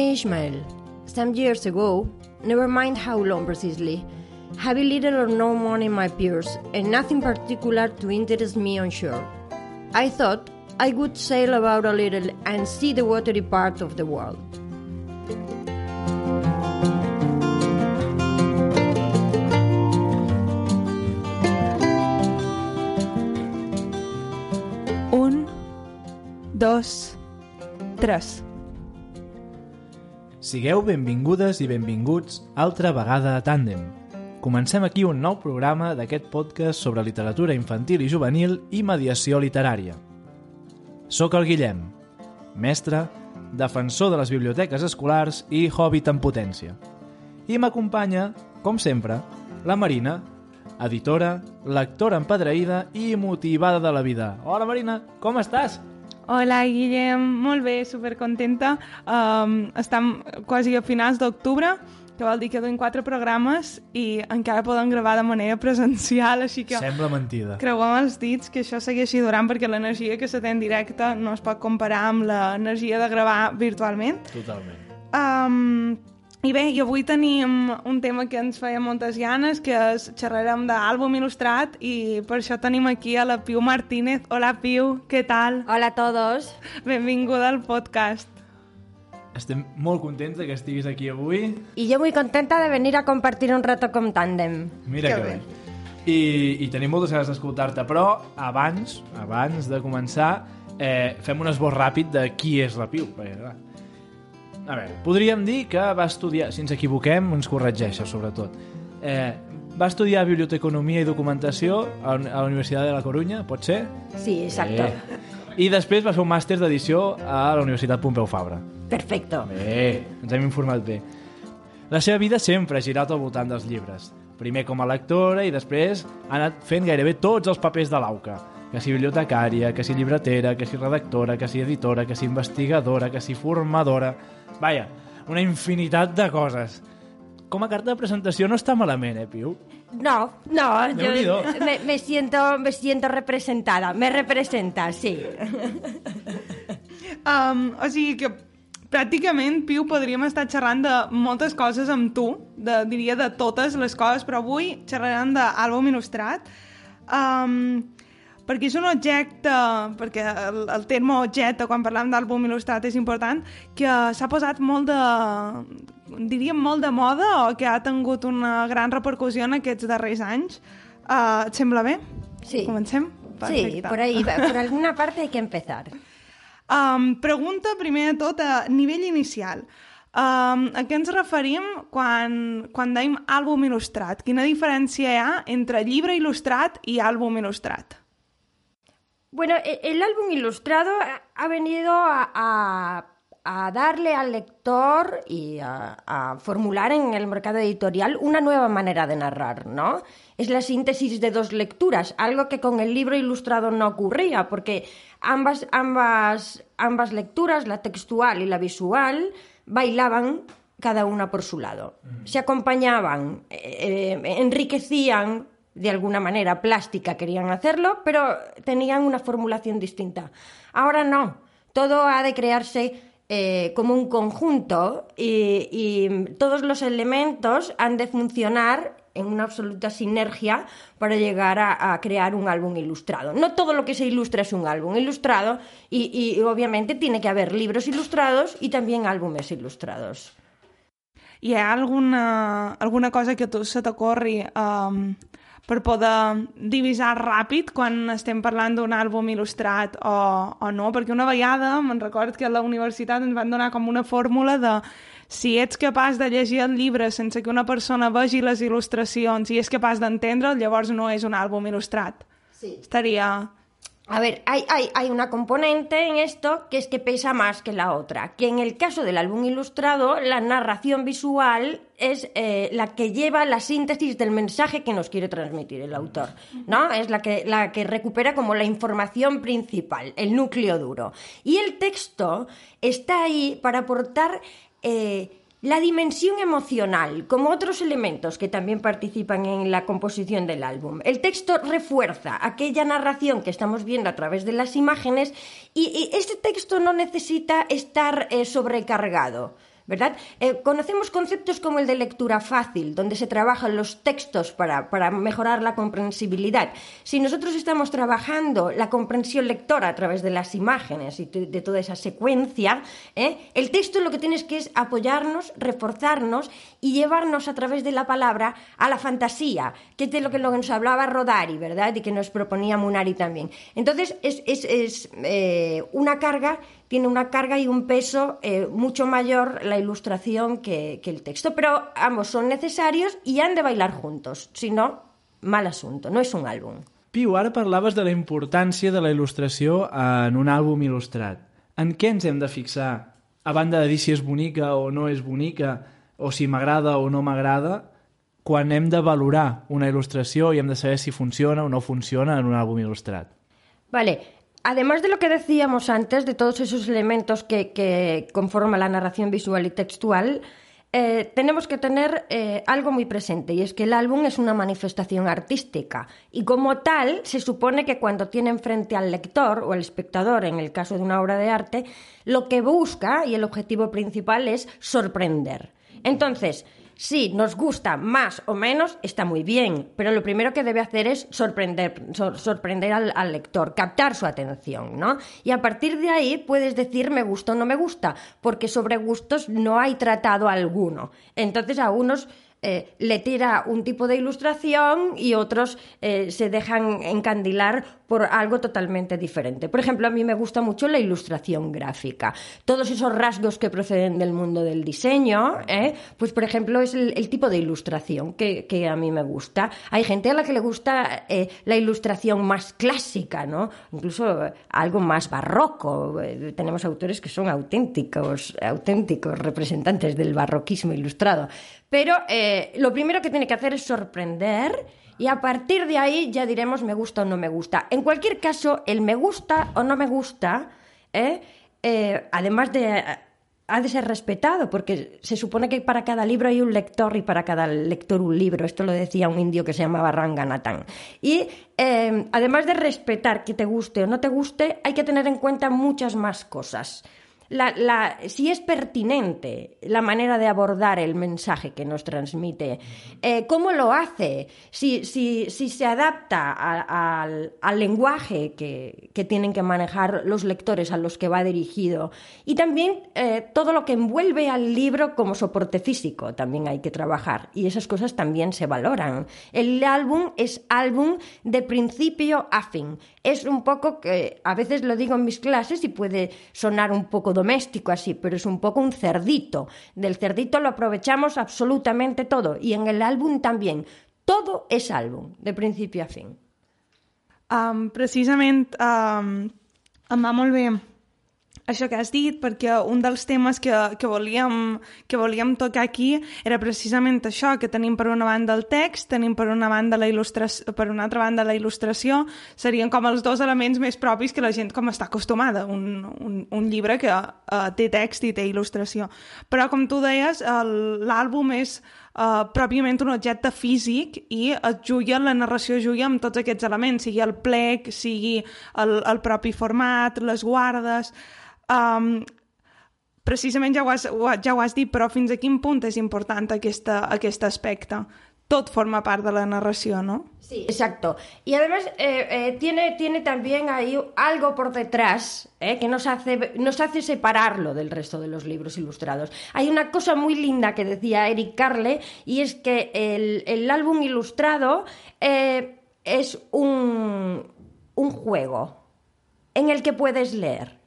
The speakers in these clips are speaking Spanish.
Me Ishmael. Some years ago, never mind how long precisely, having little or no money in my purse and nothing particular to interest me on shore, I thought I would sail about a little and see the watery part of the world. Un, dos, tres. Sigueu benvingudes i benvinguts altra vegada a Tàndem. Comencem aquí un nou programa d'aquest podcast sobre literatura infantil i juvenil i mediació literària. Soc el Guillem, mestre, defensor de les biblioteques escolars i hobbit en potència. I m'acompanya, com sempre, la Marina, editora, lectora empadreïda i motivada de la vida. Hola Marina, com estàs? Hola, Guillem. Molt bé, supercontenta. Um, estem quasi a finals d'octubre, que vol dir que duim quatre programes i encara podem gravar de manera presencial, així que Sembla mentida. creuem els dits que això segueixi durant perquè l'energia que se té en directe no es pot comparar amb l'energia de gravar virtualment. Totalment. Um, I bé, i avui tenim un tema que ens feia moltes ganes, que és xerrarem d'àlbum il·lustrat i per això tenim aquí a la Piu Martínez. Hola, Piu, què tal? Hola a todos. Benvinguda al podcast. Estem molt contents de que estiguis aquí avui. Y yo muy contenta de venir a compartir un rato con Tandem. Mira Que que, bé. bé. I, I tenim moltes ganes d'escoltar-te, però abans, abans de començar, eh, fem un esbós ràpid de qui és la Piu. Perquè, clar, a veure, podríem dir que va estudiar, si ens equivoquem, ens corregeixes, sobretot. Eh, va estudiar Biblioteconomia i Documentació a, la- Universitat de la Corunya, pot ser? Sí, exacto. Bé. I després va fer un màster d'edició a la Universitat Pompeu Fabra. Perfecto. Bé, ens hem informat bé. La seva vida sempre ha girat al voltant dels llibres. Primer com a lectora i després ha anat fent gairebé tots els papers de l'AUCA. Que si bibliotecària, que si llibretera, que si redactora, que si editora, que si investigadora, que si formadora... Vaja, una infinitat de coses. Com a carta de presentació no està malament, eh, Piu? No, no, yo me, me siento, me siento representada. Me representa, sí. Um, o sigui que pràcticament, Piu, podríem estar xerrant de moltes coses amb tu, de, diria de totes les coses, però avui xerrarem d'àlbum il·lustrat. Um, perquè és un objecte, perquè el, el terme objecte, quan parlem d'àlbum il·lustrat, és important, que s'ha posat molt de, diríem molt de moda o que ha tingut una gran repercussió en aquests darrers anys. Uh, et sembla bé? Sí. Comencem? Sí, por ahí, por alguna parte hay que empezar. Um, pregunta, primer de tot, a nivell inicial. Um, a què ens referim quan, quan dèiem àlbum il·lustrat? Quina diferència hi ha entre llibre il·lustrat i àlbum il·lustrat? Bueno, e- el álbum ilustrado ha- ha venido a, a- a darle al lector y a, a formular en el mercado editorial una nueva manera de narrar, ¿no? Es la síntesis de dos lecturas, algo que con el libro ilustrado no ocurría, porque ambas, ambas, ambas lecturas, la textual y la visual, bailaban cada una por su lado. Se acompañaban, eh, eh, enriquecían de alguna manera plástica querían hacerlo, pero tenían una formulación distinta. Ahora no, todo ha de crearse eh, como un conjunto y, y todos los elementos han de funcionar en una absoluta sinergia para llegar a, crear un álbum ilustrado. No todo lo que se ilustra es un álbum ilustrado y, y obviamente tiene que haber libros ilustrados y también álbumes ilustrados. Ha alguna, alguna cosa que a tu se t'ocorri um, per poder divisar ràpid quan estem parlant d'un àlbum il·lustrat o, o no? Perquè una vegada me'n record que a la universitat ens van donar com una fórmula de si ets capaç de llegir el llibre sense que una persona vegi les il·lustracions i és capaç d'entendre'l, llavors no és un àlbum il·lustrat. Sí. Estaria... A ver, hay, hay, hay una componente en esto que es que pesa más que la otra, que en el caso del álbum ilustrado, la narración visual es eh, la que lleva la síntesis del mensaje que nos quiere transmitir el autor, ¿no? Es la que, la que recupera como la información principal, el núcleo duro. Y el texto está ahí para aportar... eh, la dimensión emocional, como otros elementos que también participan en la composición del álbum. El texto refuerza aquella narración que estamos viendo a través de las imágenes y, y este texto no necesita estar eh, sobrecargado. ¿Verdad? Eh, conocemos conceptos como el de lectura fácil, donde se trabajan los textos para, para, mejorar la comprensibilidad. Si nosotros estamos trabajando la comprensión lectora a través de las imágenes y de toda esa secuencia, ¿eh? el texto lo que tienes que es apoyarnos, reforzarnos y llevarnos a través de la palabra a la fantasía, que es de lo que nos hablaba Rodari, ¿verdad? Y que nos proponía Munari también. Entonces, es, es, es eh, una carga tiene una carga y un peso eh, mucho mayor la ilustración que, que, el texto. Pero ambos son necesarios i han de bailar juntos. Si no, mal assunto, no és un àlbum. Piu, ara parlaves de la importància de la il·lustració en un àlbum il·lustrat. En què ens hem de fixar? A banda de dir si és bonica o no és bonica, o si m'agrada o no m'agrada, quan hem de valorar una il·lustració i hem de saber si funciona o no funciona en un àlbum il·lustrat. Vale, Además de lo que decíamos antes, de todos esos elementos que, que conforman la narración visual y textual, eh, tenemos que tener eh, algo muy presente y es que el álbum es una manifestación artística y como tal se supone que cuando tiene enfrente al lector o al espectador, en el caso de una obra de arte, lo que busca y el objetivo principal es sorprender. Entonces, Si nos gusta más o menos, está muy bien, pero lo primero que debe hacer es sorprender, sor, sorprender al, lector, captar su atención, ¿no? Y a partir de ahí puedes decir me gusta o no me gusta, porque sobre gustos no hay tratado alguno. Entonces a unos eh, le tira un tipo de ilustración y otros eh, se dejan encandilar por algo totalmente diferente. Por ejemplo, a mí me gusta mucho la ilustración gráfica. Todos esos rasgos que proceden del mundo del diseño, ¿eh? pues por ejemplo es el, tipo de ilustración que, a mí me gusta. Hay gente a la que le gusta eh, la ilustración más clásica, ¿no? incluso algo más barroco. Eh, tenemos autores que son auténticos, auténticos representantes del barroquismo ilustrado. Pero eh, lo primero que tiene que hacer es sorprender y a partir de ahí ya diremos me gusta o no me gusta. En cualquier caso, el me gusta o no me gusta, ¿eh? Eh, además de ha de ser respetado, porque se supone que para cada libro hay un lector y para cada lector un libro. Esto lo decía un indio que se llamaba Ranganathan. Y eh, además de respetar que te guste o no te guste, hay que tener en cuenta muchas más cosas la, si es pertinente la manera de abordar el mensaje que nos transmite, eh, cómo lo hace, si, se adapta al lenguaje que, que, tienen que manejar los lectores a los que va dirigido y también eh, todo lo que envuelve al libro como soporte físico también hay que trabajar y esas cosas también se valoran. El álbum es álbum de principio a fin. Es un poco que a veces lo digo en mis clases y puede sonar un poco doméstico así, pero es un poco un cerdito. Del cerdito lo aprovechamos absolutamente todo y en el álbum también. Todo és àlbum, de principi a fin. Um, precisament um, això que has dit, perquè un dels temes que, que, volíem, que volíem tocar aquí era precisament això, que tenim per una banda el text, tenim per una banda la il·lustració, per una altra banda la il·lustració, serien com els dos elements més propis que la gent com està acostumada, un, un, un llibre que uh, té text i té il·lustració. Però, com tu deies, l'àlbum és uh, pròpiament un objecte físic i es juga, la narració juga amb tots aquests elements, sigui el plec, sigui el, el propi format, les guardes... Um, precisament ja ho, has, ja ho has dit, però fins a quin punt és aquest aspecte? Tot forma part de la narració, ¿no? Sí, exacto. Y además eh, eh, tiene, tiene también ahí algo por detrás eh, que nos hace, nos hace separarlo del resto de los libros ilustrados. Hay una cosa muy linda que decía Eric Carle y es que el, el álbum ilustrado es un, un juego en el que puedes leer.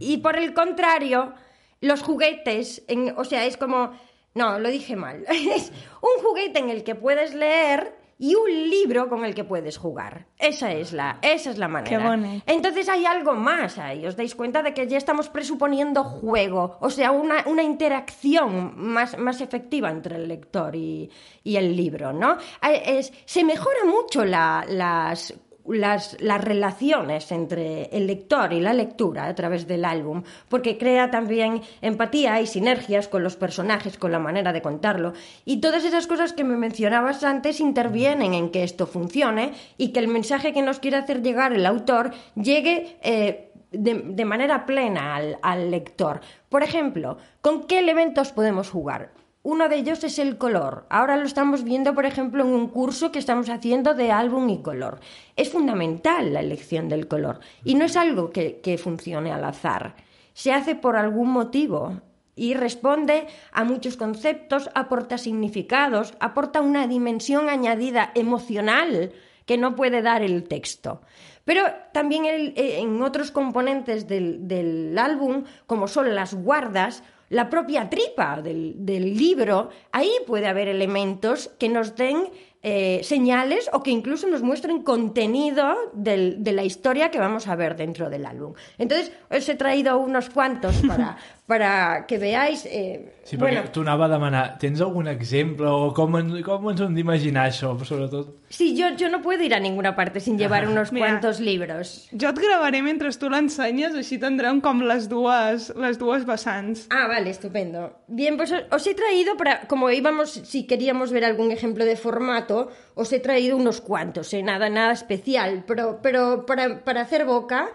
Y por el contrario, los juguetes, en, o sea, es como... No, lo dije mal. Es un juguete en el que puedes leer y un libro con el que puedes jugar. Esa es la, esa es la manera. Qué bonito. Entonces hay algo más ahí. Os dais cuenta de que ya estamos presuponiendo juego, o sea, una, una interacción más, más efectiva entre el lector y, y el libro, ¿no? Es, se mejora mucho la, las las, las, relaciones entre el lector y la lectura a través del álbum, porque crea también empatía y sinergias con los personajes, con la manera de contarlo. Y todas esas cosas que me mencionabas antes intervienen en que esto funcione y que el mensaje que nos quiere hacer llegar el autor llegue. Eh, de, de manera plena al, al lector. Por ejemplo, ¿con qué elementos podemos jugar? Uno de ellos es el color. Ahora lo estamos viendo, por ejemplo, en un curso que estamos haciendo de álbum y color. Es fundamental la elección del color y no es algo que, funcione al azar. Se hace por algún motivo y responde a muchos conceptos, aporta significados, aporta una dimensión añadida emocional que no puede dar el texto. Pero también eh, en otros componentes del álbum, como son las guardas, la propia tripa del, del libro, ahí puede haber elementos que nos den eh, señales o que incluso nos muestren contenido del- de la historia que vamos a ver dentro del álbum. Entonces, os he traído unos cuantos para, para que veáis. eh, Sí, perquè bueno, t'ho anava a demanar. Tens algun exemple o com, en, com ens hem d'imaginar això, sobretot? sí, yo, yo no puedo ir a ninguna parte sin llevar unos Mira. cuantos libros. Jo et gravaré mentre tu l'ensenyes, així tindrem com les dues, les dues vessants. Ah, vale, estupendo. Bien, pues os- os he traído, para, como íbamos, si queríamos ver algún ejemplo de formato, os he traído unos cuantos, ¿eh? nada, nada especial, pero, pero para, para hacer boca,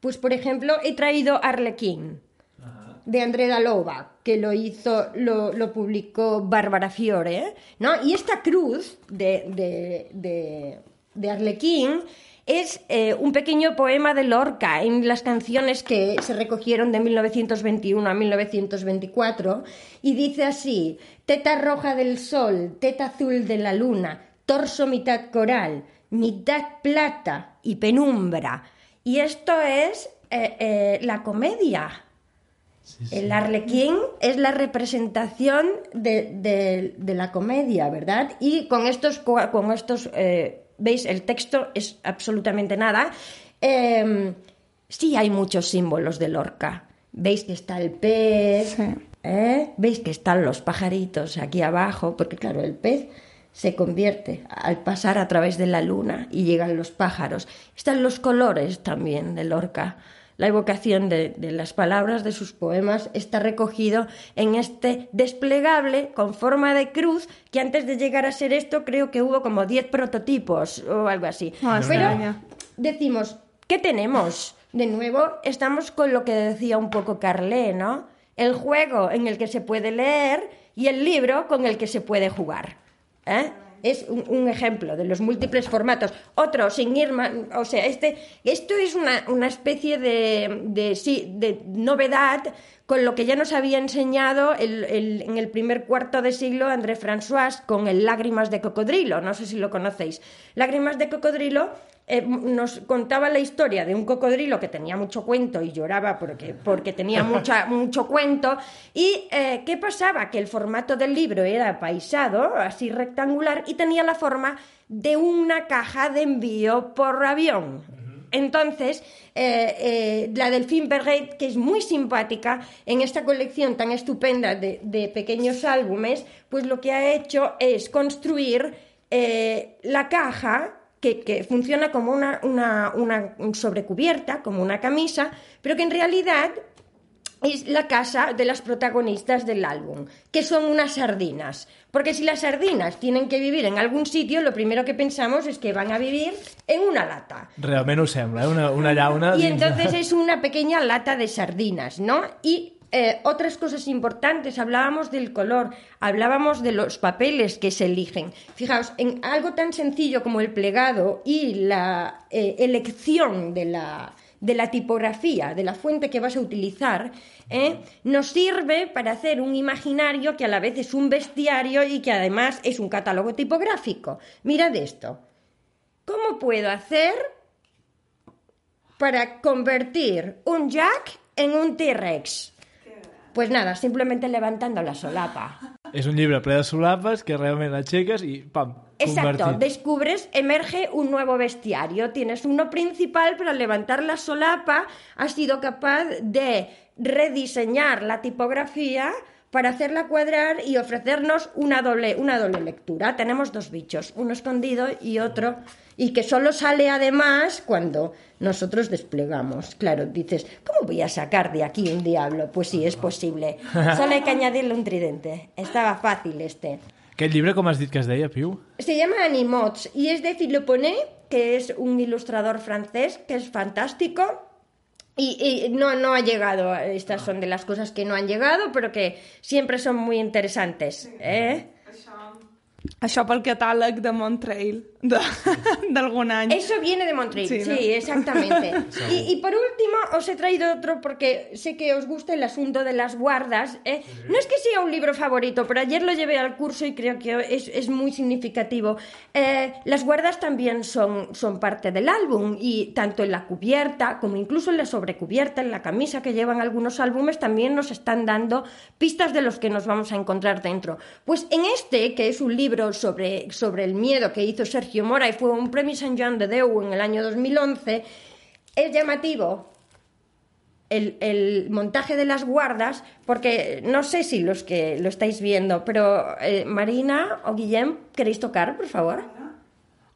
pues por ejemplo, he traído Arlequín, de André Dalova, que lo hizo, lo, lo publicó Bárbara Fiore, ¿no? Y esta cruz de, de, de, de Arlequín es eh, un pequeño poema de Lorca en las canciones que se recogieron de 1921 a 1924 y dice así, teta roja del sol, teta azul de la luna, torso mitad coral, mitad plata y penumbra. Y esto es eh, eh, la comedia. El arlequín es la representación de, de- de la comedia, ¿verdad? Y con estos, con estos eh, ¿veis? El texto es absolutamente nada. Eh, sí hay muchos símbolos de Lorca. ¿Veis que está el pez? Sí. ¿eh? ¿Veis que están los pajaritos aquí abajo? Porque claro, el pez se convierte al pasar a través de la luna y llegan los pájaros. Están los colores también de Lorca. La evocación de, de las palabras de sus poemas está recogido en este desplegable con forma de cruz que antes de llegar a ser esto creo que hubo como 10 prototipos o algo así. Ah, Pero extraña. decimos, ¿qué tenemos? De nuevo, estamos con lo que decía un poco Carlé, ¿no? El juego en el que se puede leer y el libro con el que se puede jugar. ¿eh? Es un, un ejemplo de los múltiples formatos. Otro, sin ir más, o sea, este, esto es una, una especie de, de, sí, de novedad con lo que ya nos había enseñado el- el- en el primer cuarto de siglo André François con el Lágrimas de Cocodrilo. No sé si lo conocéis. Lágrimas de Cocodrilo eh, nos contaba la historia de un cocodrilo que tenía mucho cuento y lloraba porque, porque tenía mucha, mucho cuento. ¿Y eh, qué pasaba? Que el formato del libro era paisado, así rectangular, y tenía la forma de una caja de envío por avión. Entonces, eh, eh, la Delphine Perret, que es muy simpática, en esta colección tan estupenda de, de pequeños álbumes, pues lo que ha hecho es construir eh, la caja que, que funciona como una, una, una sobrecubierta, como una camisa, pero que en realidad es la casa de las protagonistas del álbum, que son unas sardinas. Porque si las sardinas tienen que vivir en algún sitio, lo primero que pensamos es que van a vivir en una lata. Realment ho sembla, eh? una, una llauna... Y entonces es una pequeña lata de sardinas, ¿no? Y eh, otras cosas importantes, hablábamos del color, hablábamos de los papeles que se eligen. Fijaos, en algo tan sencillo como el plegado y la eh, elección de la, de la tipografía, de la fuente que vas a utilizar, ¿eh? nos sirve para hacer un imaginario que a la vez es un bestiario y que además es un catálogo tipográfico. Mirad esto. ¿Cómo puedo hacer para convertir un Jack en un T-Rex? Pues nada, simplemente levantando la solapa. És un llibre ple de solapes que realment aixeques i pam, Exacto, descubres, emerge un nuevo bestiario. Tienes uno principal, pero al levantar la solapa has sido capaz de rediseñar la tipografía para hacerla cuadrar y ofrecernos una doble, una doble lectura. Tenemos dos bichos, uno escondido y otro, y que solo sale además cuando nosotros desplegamos. Claro, dices, ¿cómo voy a sacar de aquí un diablo? Pues sí, es posible. Solo hay que añadirle un tridente. Estaba fácil este. Aquest llibre com has dit que es deia, Piu? Se llama Animots y es de Poney, que es un ilustrador francés que es fantástico. Y, y no, no ha llegado. Estas son de las cosas que no han llegado, pero que siempre son muy interesantes. ¿eh? Això pel catàleg de Montreal de- d'algun any. Eso viene de Montreal, sí, Sí, ¿no? exactamente. y, y por último, os he traído otro porque sé que os gusta el asunto de las guardas. ¿eh? No es que sea un libro favorito, pero ayer lo llevé al curso y creo que es, es muy significativo. Eh, las guardas también son, son parte del álbum y tanto en la cubierta como incluso en la sobrecubierta, en la camisa que llevan algunos álbumes, también nos están dando pistas de los que nos vamos a encontrar dentro. Pues en este, que es un libro sobre, sobre el miedo que hizo Sergio Mora y fue un premio San Joan de Déu en el año 2011, es llamativo el, el montaje de las guardas, porque no sé si los que lo estáis viendo, pero eh, Marina o Guillem, ¿queréis tocar, por favor?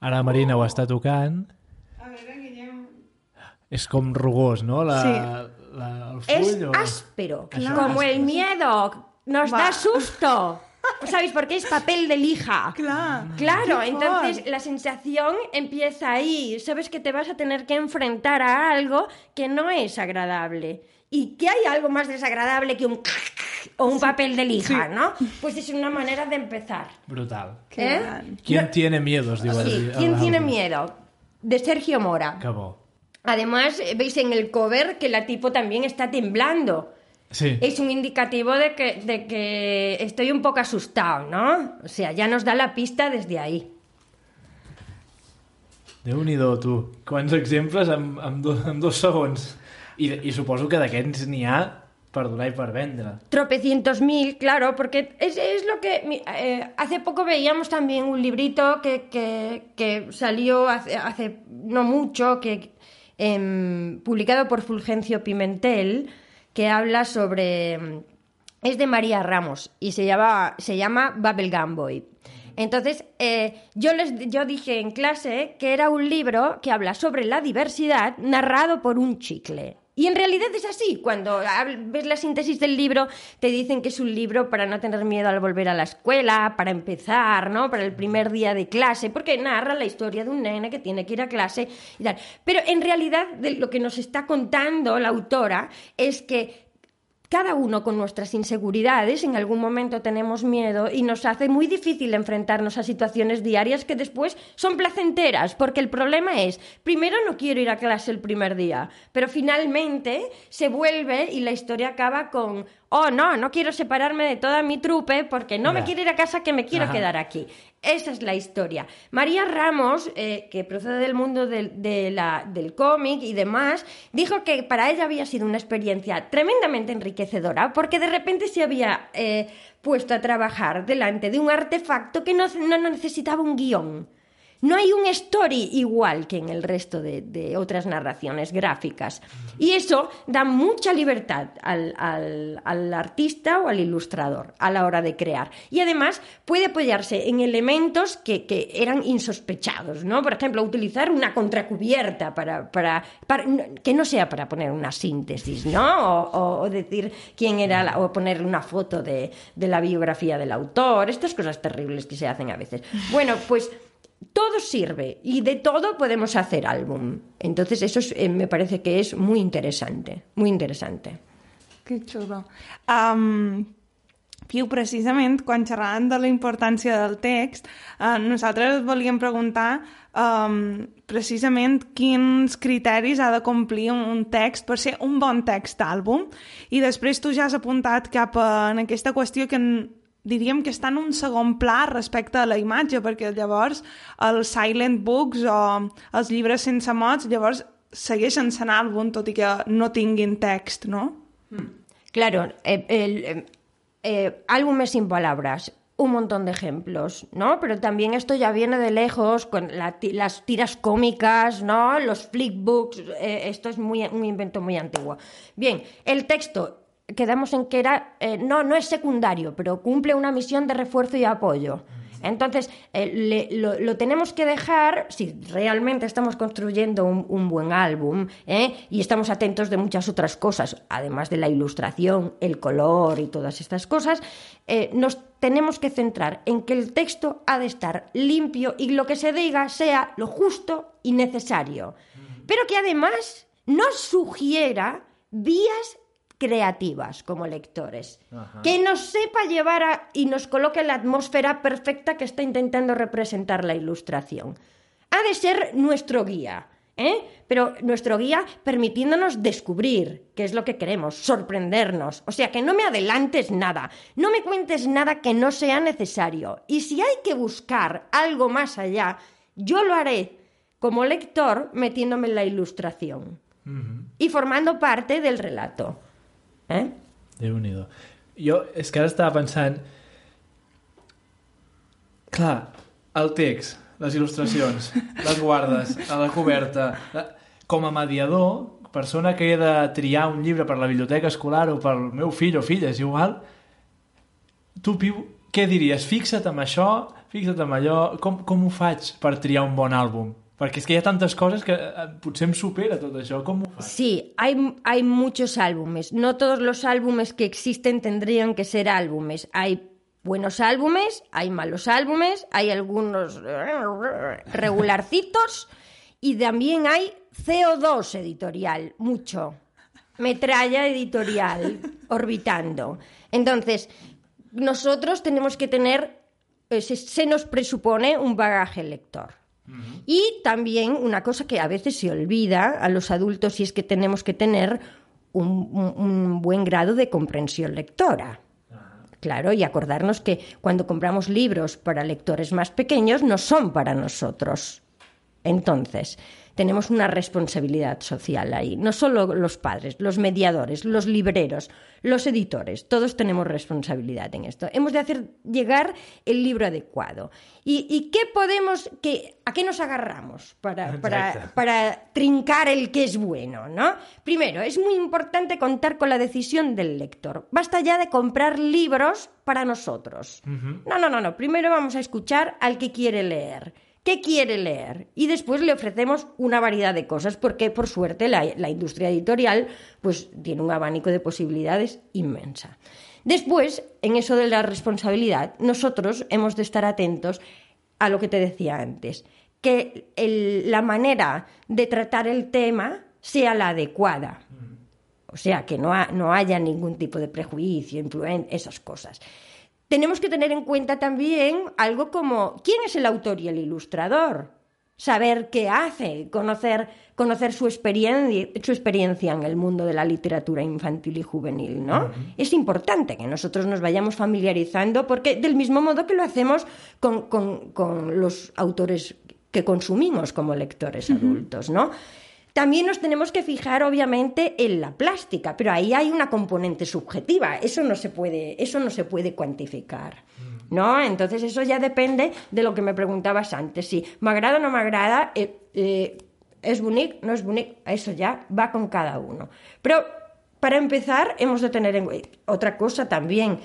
Ara Marina ho està tocant. A veure, Guillem... És com rugós, no? La, Sí. la, el Es full, o... áspero, Claro. como el miedo, nos Va. da susto. ¿Sabéis por qué es papel de lija? Clar. Claro, entonces la sensación empieza ahí. Sabes que te vas a tener que enfrentar a algo que no es agradable. ¿Y que hay algo más desagradable que un o un papel de lija, no? Pues es una manera de empezar. Brutal. ¿Eh? ¿Quién tiene miedo, es diu el- Sí, el ¿quién tiene miedo? De Sergio Mora. Bo. Además, eh, veis en el cover que la tipo también está temblando. Sí. Es un indicativo de que, de que estoy un poco asustado, ¿no? O sea, ya nos da la pista desde ahí. Déu-n'hi-do, tu. Quants exemples amb, amb, do, amb dos segons. I, I suposo que d'aquests n'hi ha per donar i per vendre. Tropecientos mil, claro, porque es, es lo que... eh, hace poco veíamos también un librito que, que, que salió hace, hace no mucho, que em, publicado por Fulgencio Pimentel, que habla sobre... Es de María Ramos y se llama, se llama Bubblegum Boy. Entonces, eh, yo, les, yo dije en clase que era un libro que habla sobre la diversidad narrado por un chicle. Y en realidad es así. Cuando ves la síntesis del libro, te dicen que es un libro para no tener miedo al volver a la escuela, para empezar, ¿no? Para el primer día de clase, porque narra la historia de un nene que tiene que ir a clase y tal. Pero en realidad, de lo que nos está contando la autora es que cada uno con nuestras inseguridades, en algún momento tenemos miedo y nos hace muy difícil enfrentarnos a situaciones diarias que después son placenteras, porque el problema es, primero no quiero ir a clase el primer día, pero finalmente se vuelve y la historia acaba con, oh no, no quiero separarme de toda mi trupe porque no me quiero ir a casa, que me quiero Ajá. quedar aquí. Esa es la historia. María Ramos, eh, que procede del mundo del, de la- del cómic y demás, dijo que para ella había sido una experiencia tremendamente enriquecedora porque de repente se había eh, puesto a trabajar delante de un artefacto que no, no necesitaba un guion. No hay un story igual que en el resto de, de otras narraciones gráficas. Y eso da mucha libertad al, al- al artista o al ilustrador a la hora de crear. Y además puede apoyarse en elementos que, que eran insospechados, ¿no? Por ejemplo, utilizar una contracubierta para, para, para- que no sea para poner una síntesis, ¿no? O, decir quién era, la- o poner una foto de, de la biografía del autor, estas cosas terribles que se hacen a veces. Bueno, pues todo sirve y de todo podemos hacer álbum. Entonces eso es, eh, me parece que es muy interesante, muy interesante. Que xulo. Um, Piu, precisament, quan xerràvem de la importància del text, uh, nosaltres volíem preguntar um, precisament quins criteris ha de complir un, un text per ser un bon text d'àlbum. I després tu ja has apuntat cap a, en aquesta qüestió que en, diríem que està en un segon pla respecte a la imatge, perquè llavors els silent books o els llibres sense mots llavors segueixen sent àlbum, tot i que no tinguin text, no? Claro, eh, eh, eh, álbumes sin palabras, un montón de ejemplos, ¿no? Pero también esto ya viene de lejos, con la las tiras cómicas, ¿no? Los flickbooks, eh, esto es muy, un invento muy antiguo. Bien, el texto, quedamos en que era, eh, no, no es secundario, pero cumple una misión de refuerzo y apoyo. Entonces, eh, le- lo, lo tenemos que dejar, si realmente estamos construyendo un, un buen álbum ¿eh? y estamos atentos de muchas otras cosas, además de la ilustración, el color y todas estas cosas, eh, nos tenemos que centrar en que el texto ha de estar limpio y lo que se diga sea lo justo y necesario. Pero que además nos sugiera vías creativas como lectores, Ajá. que nos sepa llevar a- y nos coloque en la atmósfera perfecta que está intentando representar la ilustración. Ha de ser nuestro guía, ¿eh? pero nuestro guía permitiéndonos descubrir qué es lo que queremos, sorprendernos. O sea, que no me adelantes nada, no me cuentes nada que no sea necesario. Y si hay que buscar algo más allá, yo lo haré como lector metiéndome en la ilustración y formando parte del relato. ¿Eh? déu nhi Jo, és que ara estava pensant... Clar, el text, les il·lustracions, les guardes, a la coberta... La... Com a mediador, persona que he de triar un llibre per la biblioteca escolar o pel meu fill o filla, és igual, tu, Piu, què diries? Fixa't amb això, fixa't amb allò... Com, com ho faig per triar un bon àlbum? Perquè és que hi ha tantes coses que eh, potser em supera? Sí, hay, hay muchos álbumes. No todos los álbumes que existen tendrían que ser álbumes. Hay buenos álbumes, hay malos álbumes, hay algunos regularcitos y también hay CO2 editorial, mucho. Metralla editorial orbitando. Entonces, nosotros tenemos que tener, eh, se, se nos presupone un bagaje lector. Y también una cosa que a veces se olvida a los adultos y es que tenemos que tener un, un- un buen grado de comprensión lectora. Claro, y acordarnos que cuando compramos libros para lectores más pequeños no son para nosotros. Entonces, tenemos una responsabilidad social ahí. No solo los padres, los mediadores, los libreros, los editores, todos tenemos responsabilidad en esto. Hemos de hacer llegar el libro adecuado. ¿Y, y qué podemos, qué, a qué nos agarramos para, para, para trincar el que es bueno, ¿no? Primero, es muy importante contar con la decisión del lector. Basta ya de comprar libros para nosotros. No, no, no, no. Primero vamos a escuchar al que quiere leer. ¿Qué quiere leer? Y después le ofrecemos una variedad de cosas, porque por suerte la, la industria editorial pues, tiene un abanico de posibilidades inmensa. Después, en eso de la responsabilidad, nosotros hemos de estar atentos a lo que te decía antes, que el- la manera de tratar el tema sea la adecuada. O sea, que no, ha- no haya ningún tipo de prejuicio, influen esas cosas. Tenemos que tener en cuenta también algo como quién es el autor y el ilustrador. Saber qué hace, conocer, conocer su, experiencia, su experiencia en el mundo de la literatura infantil y juvenil, ¿no? Es importante que nosotros nos vayamos familiarizando, porque del mismo modo que lo hacemos con, con- con los autores que consumimos como lectores adultos, ¿no? También nos tenemos que fijar, obviamente, en la plástica, pero ahí hay una componente subjetiva. Eso no se puede, eso no se puede cuantificar. ¿No? Entonces eso ya depende de lo que me preguntabas antes. Si m'agrada o no m'agrada, eh, eh, es bonic, no es bonic, eso ya va con cada uno. Pero para empezar, hemos de tener en cuenta otra cosa también.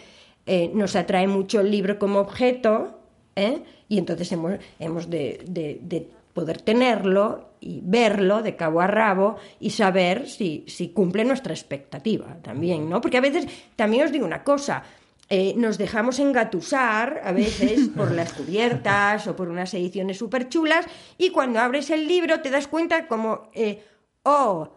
eh, nos atrae mucho el libro como objeto, ¿eh? y entonces hemos, hemos de, de- de poder tenerlo y verlo de cabo a rabo y saber si, si cumple nuestra expectativa también, ¿no? Porque a veces, también os digo una cosa, eh, nos dejamos engatusar a veces por las cubiertas o por unas ediciones súper chulas y cuando abres el libro te das cuenta como, eh, oh,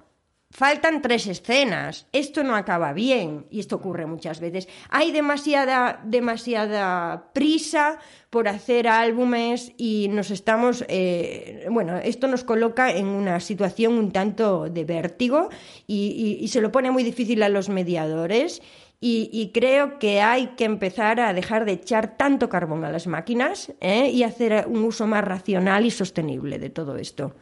faltan tres escenas, esto no acaba bien y esto ocurre muchas veces. Hay demasiada, demasiada prisa por hacer álbumes y nos estamos, eh, bueno, esto nos coloca en una situación un tanto de vértigo y, y- y se lo pone muy difícil a los mediadores. Y, y creo que hay que empezar a dejar de echar tanto carbón a las máquinas ¿eh? y hacer un uso más racional y sostenible de todo esto.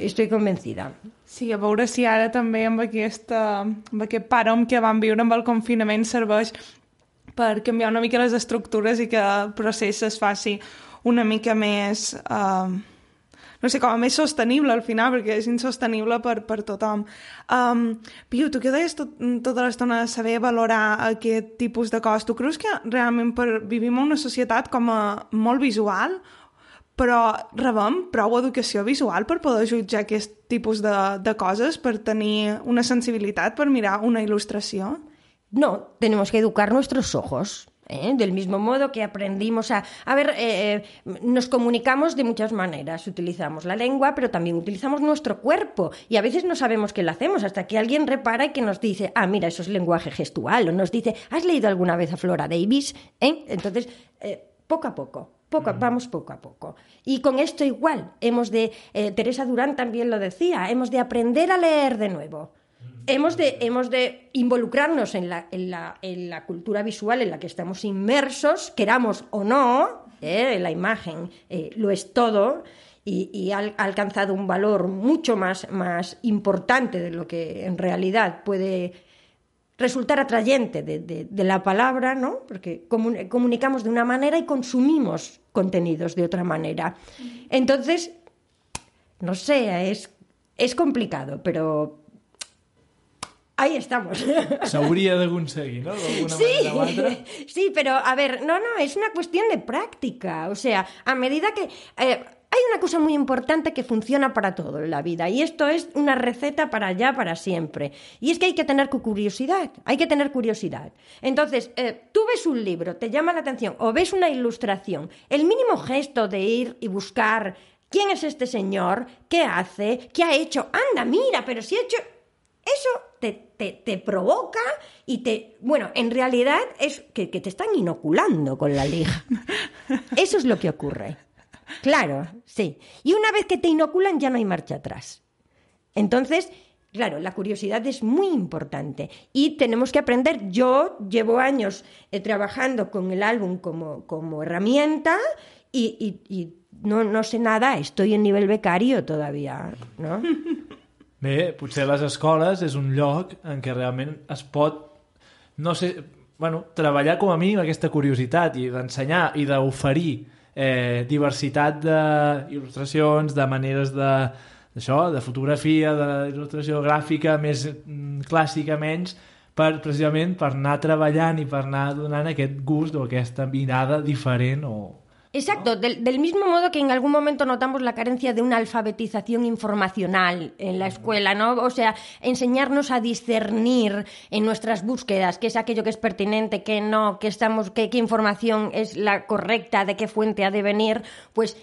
Estoy convencida. Sí, a veure si ara també amb, aquesta, amb aquest parom que vam viure amb el confinament serveix per canviar una mica les estructures i que el procés es faci una mica més... Uh, no sé, com a més sostenible al final, perquè és insostenible per, per tothom. Um, Piu, tu que deies tot, tota l'estona de saber valorar aquest tipus de coses, tu creus que realment per, vivim en una societat com a molt visual però rebem prou educació visual per poder jutjar aquest tipus de, de coses, per tenir una sensibilitat per mirar una il·lustració? No, tenemos que educar nuestros ojos. ¿eh? Del mismo modo que aprendimos a... A ver, eh, nos comunicamos de muchas maneras. Utilizamos la lengua, pero también utilizamos nuestro cuerpo. Y a veces no sabemos que lo hacemos hasta que alguien repara y que nos dice, ah, mira, eso es lenguaje gestual. O nos dice, ¿has leído alguna vez a Flora Davis? ¿Eh? Entonces, poco a poco. Poco, vamos poco a poco. Y con esto igual, hemos de, Teresa Durán también lo decía, hemos de aprender a leer de nuevo hemos de, hemos de involucrarnos en la, en, la, en la, cultura visual en la que estamos inmersos, queramos o no, ¿eh? la imagen eh, lo es todo y, ha, alcanzado un valor mucho más, más importante de lo que en realidad puede resultar atrayente de, de, la palabra, ¿no? Porque comunicamos de una manera y consumimos contenidos de otra manera. Entonces, no sé, es, es complicado, pero Ahí estamos. S'hauria d'aconseguir, ¿no? Sí, sí, pero a ver, no, no, es una cuestión de práctica. O sea, a medida que... Eh, hay una cosa muy importante que funciona para todo en la vida y esto es una receta para ya, para siempre. Y es que hay que tener curiosidad, hay que tener curiosidad. Entonces, eh, tú ves un libro, te llama la atención o ves una ilustración, el mínimo gesto de ir y buscar quién es este señor, qué hace, qué ha hecho, anda, mira, pero si ha hecho eso te, te, provoca y te... Bueno, en realidad es que, te están inoculando con la liga. Eso es lo que ocurre. Claro, sí. Y una vez que te inoculan ya no hay marcha atrás. Entonces, claro, la curiosidad es muy importante y tenemos que aprender. Yo llevo años eh, trabajando con el álbum como, como herramienta y, no, no sé nada, estoy en nivel becario todavía, ¿no? Bé, potser les escoles és un lloc en què realment es pot, no sé, bueno, treballar com a mínim aquesta curiositat i d'ensenyar i d'oferir eh, diversitat d'il·lustracions, de maneres de, això, de fotografia, d'il·lustració gràfica, més mm, clàssica, menys, per, precisament per anar treballant i per anar donant aquest gust o aquesta mirada diferent o, Exacto, del, mismo modo que en algún momento notamos la carencia de una alfabetización informacional en la escuela, ¿no? O sea, enseñarnos a discernir en nuestras búsquedas qué es aquello que es pertinente, qué no, qué estamos, qué, qué información es la correcta, de qué fuente ha de venir, pues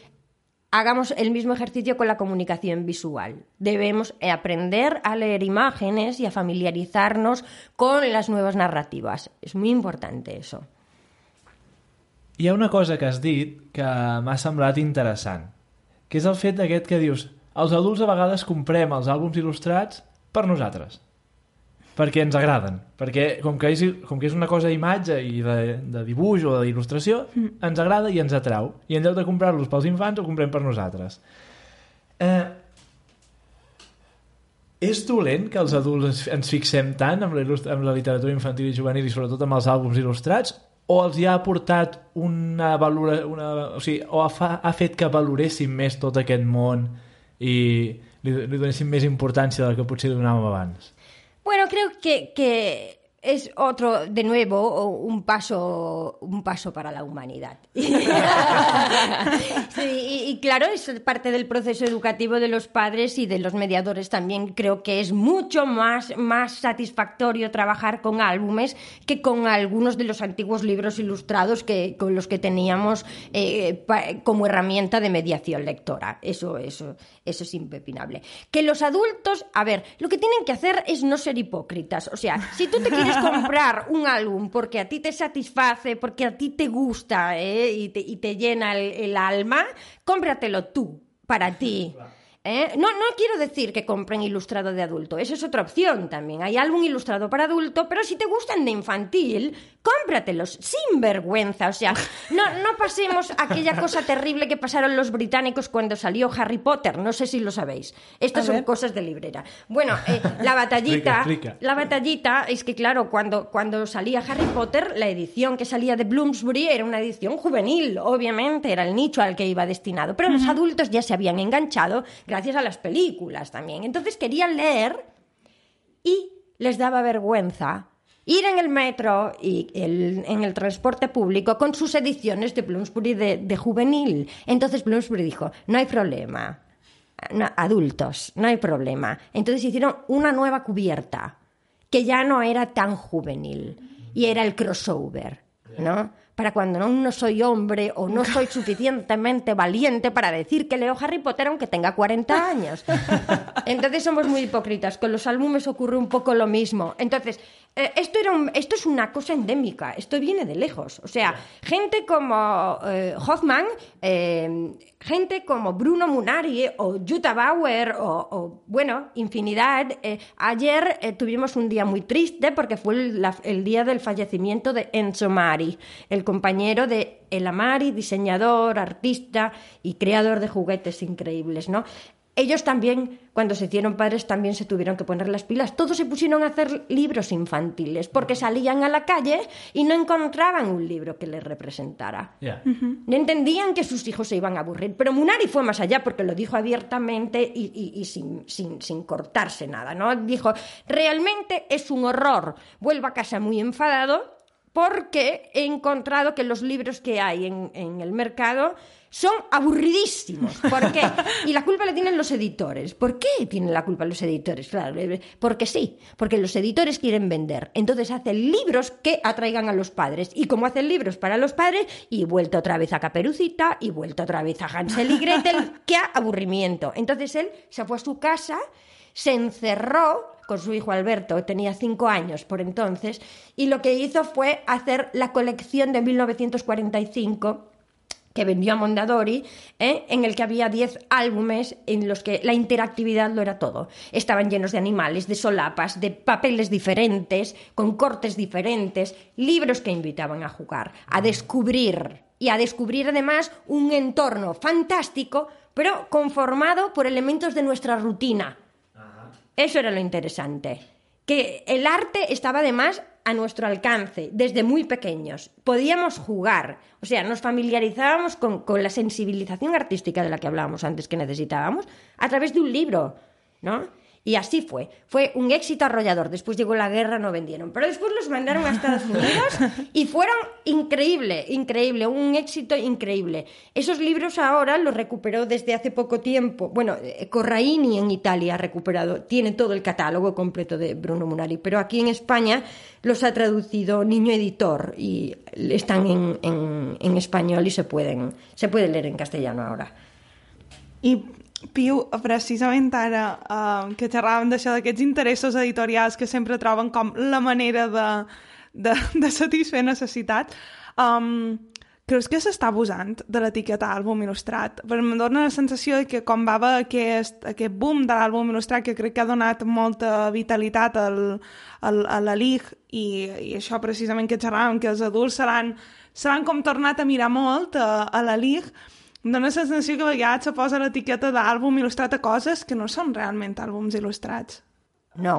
hagamos el mismo ejercicio con la comunicación visual. Debemos aprender a leer imágenes y a familiarizarnos con las nuevas narrativas. Es muy importante eso. Hi ha una cosa que has dit que m'ha semblat interessant, que és el fet d'aquest que dius els adults a vegades comprem els àlbums il·lustrats per nosaltres, perquè ens agraden, perquè com que és, com que és una cosa d'imatge i de, de dibuix o d'il·lustració, mm. ens agrada i ens atrau, i en lloc de comprar-los pels infants ho comprem per nosaltres. Eh, és dolent que els adults ens fixem tant amb la, amb la literatura infantil i juvenil i sobretot amb els àlbums il·lustrats o els hi ha aportat una valora, una, o sigui, o ha, ha fet que valoréssim més tot aquest món i li, li més importància del que potser donàvem abans? Bueno, creo que, que es otro, de nuevo, un paso, un paso para la humanidad. y, claro, es parte del proceso educativo de los padres y de los mediadores también. Creo que es mucho más, más satisfactorio trabajar con álbumes que con algunos de los antiguos libros ilustrados que, con los que teníamos eh, como herramienta de mediación lectora. Eso, eso, eso es impepinable. Que los adultos, a ver, lo que tienen que hacer es no ser hipócritas. O sea, si tú te quieres comprar un álbum porque a ti te satisface, porque a ti te gusta ¿eh? y, te, llena el alma, cómpratelo tú, para ti. ¿Eh? No, no quiero decir que compren ilustrado de adulto, esa es otra opción también. Hay álbum ilustrado para adulto, pero si te gustan de infantil, cómpratelos sin vergüenza. O sea, no, no pasemos aquella cosa terrible que pasaron los británicos cuando salió Harry Potter. No sé si lo sabéis. Estas son cosas de librera. Bueno, eh, la batallita. La batallita es que, claro, cuando, cuando salía Harry Potter, la edición que salía de Bloomsbury era una edición juvenil, obviamente, era el nicho al que iba destinado. Pero los adultos ya se habían enganchado gracias a las películas también. Entonces querían leer y les daba vergüenza ir en el metro y en el transporte público con sus ediciones de Bloomsbury de, juvenil. Entonces Bloomsbury dijo, no hay problema, adultos, no hay problema. Entonces hicieron una nueva cubierta que ya no era tan juvenil y era el crossover. ¿no? Para cuando no, no soy hombre o no soy suficientemente valiente para decir que leo Harry Potter aunque tenga 40 años. Entonces somos muy hipócritas. Con los álbumes ocurre un poco lo mismo. Entonces, eh, esto, era un- esto es una cosa endémica, esto viene de lejos. O sea, gente como eh, Hoffman, eh, gente como Bruno Munari o Jutta Bauer o, bueno, infinidad. Eh, ayer eh, tuvimos un día muy triste porque fue el, el día del fallecimiento de Enzo Mari, el compañero de Ella Mari, diseñador, artista y creador de juguetes increíbles, ¿no? Ellos también, cuando se hicieron padres, también se tuvieron que poner las pilas. Todos se pusieron a hacer libros infantiles porque salían a la calle y no encontraban un libro que les representara. Ja. No entendían que sus hijos se iban a aburrir, pero Munari fue más allá porque lo dijo abiertamente y, y- y sin, sin- sin cortarse nada, ¿no? Dijo, realmente es un horror. Vuelvo a casa muy enfadado porque he encontrado que los libros que hay en, en el mercado son aburridísimos. ¿Por qué? Y la culpa la tienen los editores. ¿Por qué tienen la culpa los editores? Claro, eh, porque sí, porque los editores quieren vender. Entonces hacen libros que atraigan a los padres. Y como hacen libros para los padres, y vuelta otra vez a Caperucita, y vuelta otra vez a Hansel y Gretel, qué aburrimiento. Entonces él se fue a su casa, se encerró con su hijo Alberto, tenía cinco años por entonces, y lo que hizo fue hacer la colección de 1945 que vendió a Mondadori, ¿eh? en el que había 10 álbumes en los que la interactividad lo era todo. Estaban llenos de animales, de solapas, de papeles diferentes, con cortes diferentes, libros que invitaban a jugar, a descubrir y a descubrir además un entorno fantástico, pero conformado por elementos de nuestra rutina. Eso era lo interesante. Que el arte estaba además a nuestro alcance, desde muy pequeños. Podíamos jugar, o sea, nos familiarizábamos con, con la sensibilización artística de la que hablábamos antes que necesitábamos a través de un libro, ¿no? Y así fue. Fue un éxito arrollador. Después llegó la guerra, no vendieron. Pero después los mandaron a Estados Unidos y fueron increíble, increíble, un éxito increíble. Esos libros ahora los recuperó desde hace poco tiempo. Bueno, eh, Corraini en Italia ha recuperado, tiene todo el catálogo completo de Bruno Munari, pero aquí en España los ha traducido Niño Editor y están en, en- en español y se pueden, se puede leer en castellano ahora. I, Piu, precisament ara uh, que xerràvem d'això, d'aquests interessos editorials que sempre troben com la manera de, de, de satisfer necessitats, um, creus que s'està abusant de l'etiqueta àlbum il·lustrat? Perquè em dóna la sensació que com va haver aquest, aquest boom de l'àlbum il·lustrat que crec que ha donat molta vitalitat al, al, a la LIG i, i això precisament que xerràvem, que els adults se l'han se l'han com tornat a mirar molt a, a la LIG, em dóna la sensació que a vegades se posa l'etiqueta d'àlbum il·lustrat a coses que no són realment àlbums il·lustrats. No,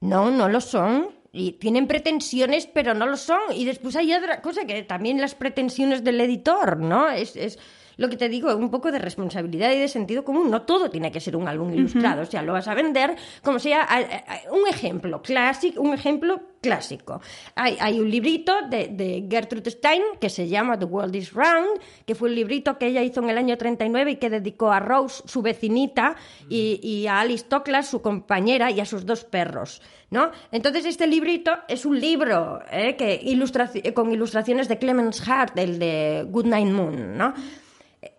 no, no lo son. Y tienen pretensiones, pero no lo son. Y después hay otra cosa, que también las pretensiones del editor, ¿no? Es, es lo que te digo, un poco de responsabilidad y de sentido común. No todo tiene que ser un álbum ilustrado. O sea, lo vas a vender como sea. a- a- a- Un ejemplo clásico, un ejemplo clásico. Hay, hay un librito de, de Gertrude Stein que se llama The World is Round, que fue un librito que ella hizo en el año 39 y que dedicó a Rose, su vecinita, y, y a Alice Toklas, su compañera, y a sus dos perros. ¿no? Entonces este librito es un libro ¿eh? que ilustraci- con ilustraciones de Clemens Hart, el de Goodnight Moon, ¿no?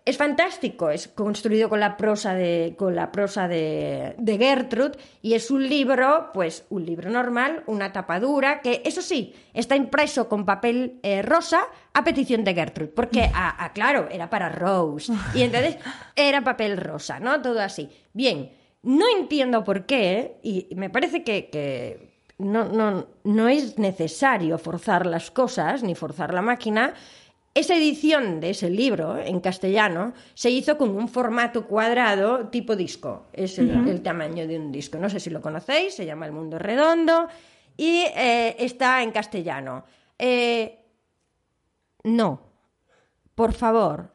Es fantástico, es construido con la prosa de, con la prosa de, de Gertrude y es un libro, pues un libro normal, una tapadura, que eso sí, está impreso con papel eh, rosa a petición de Gertrude, porque, ah, ah, claro, era para Rose y entonces era papel rosa, ¿no? Todo así. Bien, no entiendo por qué y me parece que, que no, no, no es necesario forzar las cosas ni forzar la máquina. Esa edición de ese libro en castellano se hizo con un formato cuadrado tipo disco. Es el, el tamaño de un disco. No sé si lo conocéis, se llama El Mundo Redondo y eh, está en castellano. Eh, no, por favor,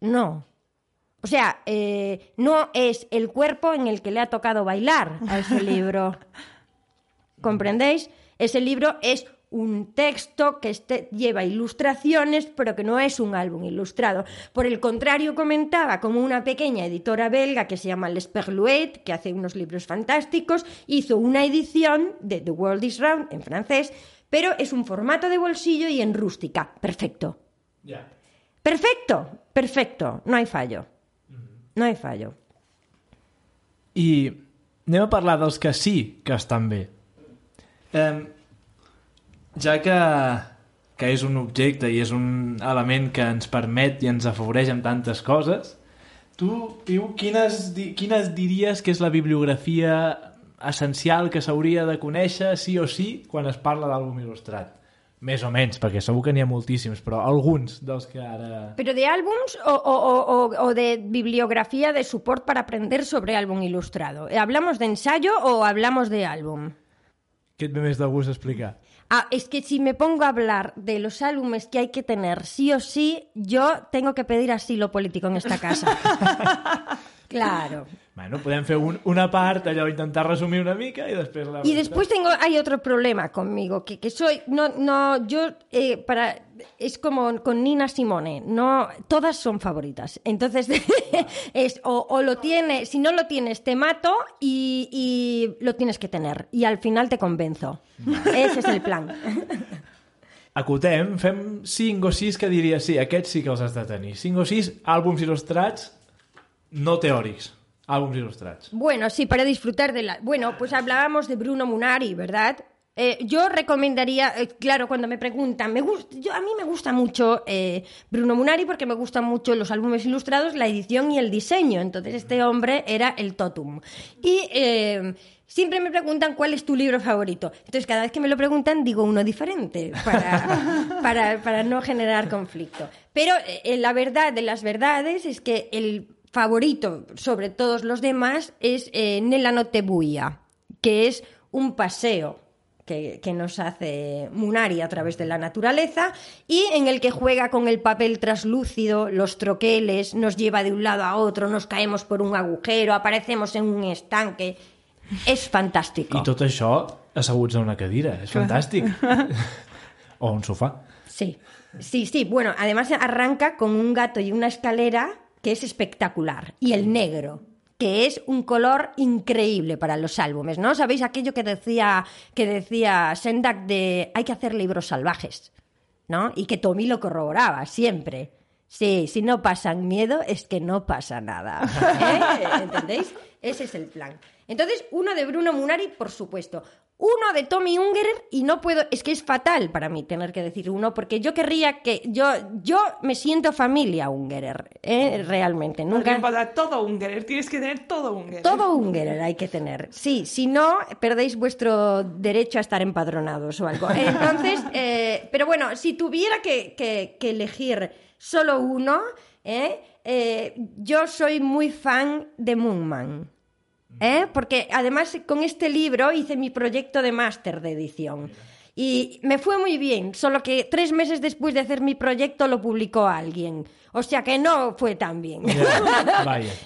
no. O sea, eh, no es el cuerpo en el que le ha tocado bailar a ese libro. ¿Comprendéis? Ese libro es un texto que este- lleva ilustraciones, pero que no es un álbum ilustrado. Por el contrario, comentaba como una pequeña editora belga que se llama Les Perluet, que hace unos libros fantásticos, hizo una edición de The World is Round en francés, pero es un formato de bolsillo y en rústica. Perfecto. Ja. Perfecto, perfecto. No hay fallo. No hay fallo. I anem a parlar dels que sí que estan bé. Eh, ja que, que és un objecte i és un element que ens permet i ens afavoreix amb tantes coses, tu, Piu, quines, di- quines diries que és la bibliografia essencial que s'hauria de conèixer sí o sí quan es parla d'àlbum il·lustrat? Més o menys, perquè segur que n'hi ha moltíssims, però alguns dels que ara... ¿Pero de álbums o, o- o- o- o de bibliografía de support para aprender sobre álbum ilustrado? ¿Hablamos de ensayo o hablamos de álbum? Què et ve més de gust explicar? Ah, es que si me pongo a hablar de los álbumes que hay que tener sí o sí, yo tengo que pedir asilo político en esta casa. claro. Bueno, podem fer un, una part, allò, intentar resumir una mica i després la... Y después tengo, hay otro problema conmigo, que, que soy, no, no, yo, eh, para, es como con Nina Simone, no, todas son favoritas. Entonces, es, o, o lo tienes, si no lo tienes, te mato y, y lo tienes que tener. Y al final te convenzo. Ese es el plan. Acotem, fem 5 o 6 que diria sí, aquests sí que els has de tenir. 5 o 6 àlbums il·lustrats no teòrics, àlbums il·lustrats. Bueno, sí, para disfrutar de la... Bueno, pues hablábamos de Bruno Munari, ¿verdad? Eh, yo recomendaría, eh, claro, cuando me preguntan, me gusta, yo, a mí me gusta mucho eh, Bruno Munari porque me gustan mucho los álbumes ilustrados, la edición y el diseño. Entonces este hombre era el totum. Y siempre me preguntan cuál es tu libro favorito. Entonces cada vez que me lo preguntan digo uno diferente para, para, para no generar conflicto. Pero eh, la verdad de las verdades es que el favorito sobre todos los demás es eh, Nella Notte Buia, que es un paseo que, que nos hace Munari a través de la naturaleza y en el que juega con el papel traslúcido, los troqueles, nos lleva de un lado a otro, nos caemos por un agujero, aparecemos en un estanque. Es fantástico. I tot això asseguts a una cadira, és fantàstic. o un sofà. Sí, sí, sí. Bueno, además arranca con un gato y una escalera que es espectacular. Y el negro, que es un color increíble para los álbumes, ¿no? ¿Sabéis aquello que decía, que decía Sendak de hay que hacer libros salvajes, ¿no? Y que Tommy lo corroboraba siempre. Sí, si no pasan miedo es que no pasa nada. ¿eh? ¿Entendéis? Ese es el plan. Entonces, uno de Bruno Munari, por supuesto. Uno de Tommy Ungerer, y no puedo, es que es fatal para mí tener que decir uno, porque yo querría que, yo, yo me siento familia Ungerer, ¿eh? realmente, nunca... Posar todo Ungerer, tienes que tener todo Ungerer. Todo Ungerer hay que tener. Sí, si no, perdéis vuestro derecho a estar empadronados o algo. Entonces, eh, pero bueno, si tuviera que, que- que elegir solo uno, ¿eh? Eh, yo soy muy fan de Moonman. ¿Eh? Porque además con este libro hice mi proyecto de máster de edición. Y me fue muy bien, solo que tres meses después de hacer mi proyecto lo publicó alguien. O sea que no fue tan bien.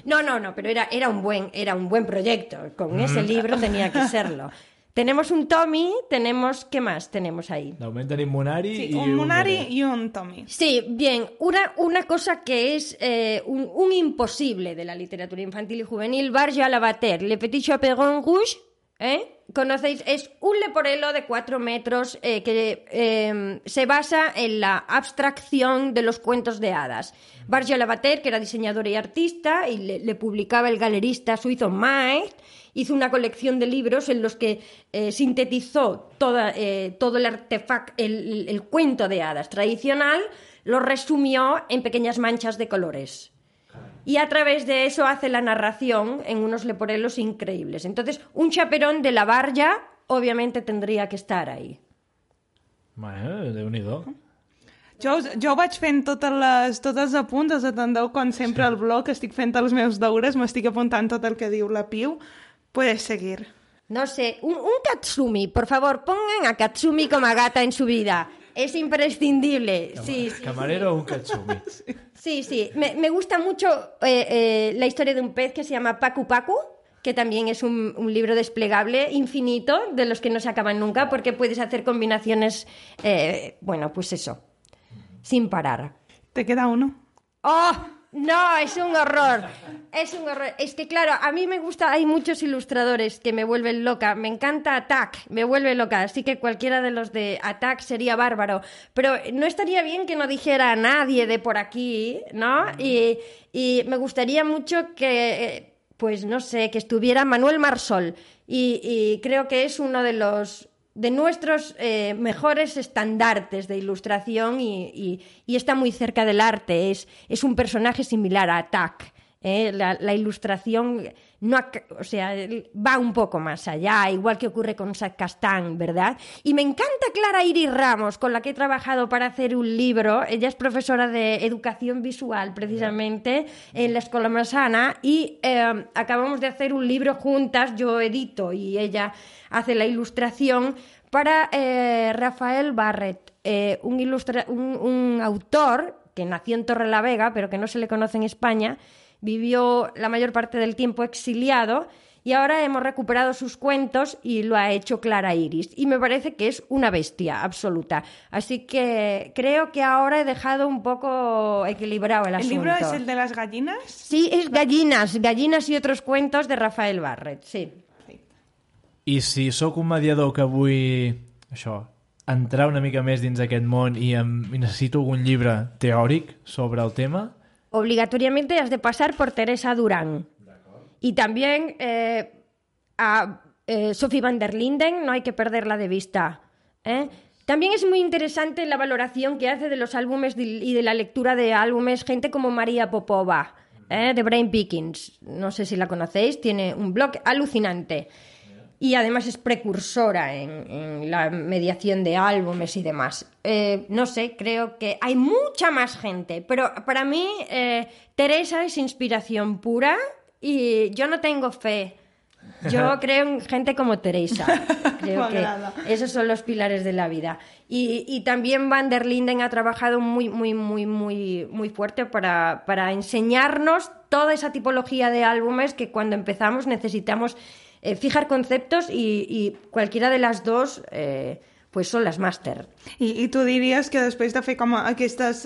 No, no, no, pero era, era, un buen, era un buen proyecto. Con ese libro tenía que serlo. Tenemos un Tommy, tenemos... ¿Qué más tenemos ahí? Tenim Munari Sí, i un Munari Ungerer. y un Tommy. Sí, bien, una, una cosa que es eh, un, un imposible de la literatura infantil y juvenil, Barja Lavater, Le Petit Chaperon Rouge, ¿eh? ¿Conocéis? Es un leporelo de cuatro metros eh, que eh, se basa en la abstracción de los cuentos de hadas. Barja Lavater, que era diseñador y artista, y le, le publicaba el galerista suizo Maes, hizo una colección de libros en los que eh, sintetizó toda, eh, todo el artefacto, el, el cuento de hadas tradicional, lo resumió en pequeñas manchas de colores. Y a través de eso hace la narración en unos leporelos increíbles. Entonces, un chaperón de la barja obviamente tendría que estar ahí. Bueno, Déu-n'hi-do. Jo, us- jo ho vaig fent totes les, tots els apunts, els atendeu com sempre al blog, estic fent els meus deures, m'estic apuntant tot el que diu la Piu. Puedes seguir. No sé, un, un Katsumi, por favor, pongan a Katsumi como gata en su vida. Es imprescindible. Sí, sí, Camarero o un katsumi. Sí, sí. Me, me gusta mucho eh, eh, la historia de un pez que se llama Pacu Pacu, que también es un, un libro desplegable infinito, de los que no se acaban nunca, porque puedes hacer combinaciones, eh, bueno, pues eso, sin parar. Te queda uno. ¡Oh! No, es un horror. Es un horror. Es que, claro, a mí me gusta, hay muchos ilustradores que me vuelven loca. Me encanta Attack, me vuelve loca. Así que cualquiera de los de Attack sería bárbaro. Pero no estaría bien que no dijera a nadie de por aquí, ¿no? Y, me gustaría mucho que, pues no sé, que estuviera Manuel Marsol. Y creo que es uno de los de nuestros eh, mejores estandartes de ilustración y, y- está muy cerca del arte. Es, es un personaje similar a Attack. ¿eh? La ilustración no o sea, va un poco más allá, igual que ocurre con Castán, ¿verdad? Y me encanta Clara Iris Ramos, con la que he trabajado para hacer un libro. Ella es profesora de educación visual, precisamente, en la Escuela Massana, y eh, acabamos de hacer un libro juntas, yo edito y ella hace la ilustración para eh, Rafael Barret, eh, un, ilustra- un, un autor que nació en Torrelavega, pero que no se le conoce en España, vivió la mayor parte del tiempo exiliado y ahora hemos recuperado sus cuentos y lo ha hecho Clara Iris. Y me parece que es una bestia absoluta. Así que creo que ahora he dejado un poco equilibrado el ¿El asunto. libro es el de las gallinas? Sí, es Gallinas, Gallinas y otros cuentos de Rafael Barret, sí. I si sóc un mediador que vull això, entrar una mica més dins aquest món i, em, i necessito algun llibre teòric sobre el tema, obligatoriamente has de pasar por Teresa Durán. Y también eh, a eh, Sophie van der Linden, no hay que perderla de vista. ¿eh? También es muy interesante la valoración que hace de los álbumes y de la lectura de álbumes gente como María Popova, ¿eh? de Brain Pickings. No sé si la conocéis, tiene un blog alucinante. Y además es precursora en, en la mediación de álbumes y demás. Eh, no sé, creo que hay mucha más gente, pero para mí eh, Teresa es inspiración pura y yo no tengo fe. Yo creo en gente como Teresa. Creo que M'agrada. esos son los pilares de la vida. Y, y también Van der Linden ha trabajado muy, muy, muy, muy, muy fuerte para, para enseñarnos toda esa tipología de álbumes que cuando empezamos necesitamos eh, fijar conceptos y, y cualquiera de las dos eh, pues son las máster. I, I tu diries que després de fer com aquestes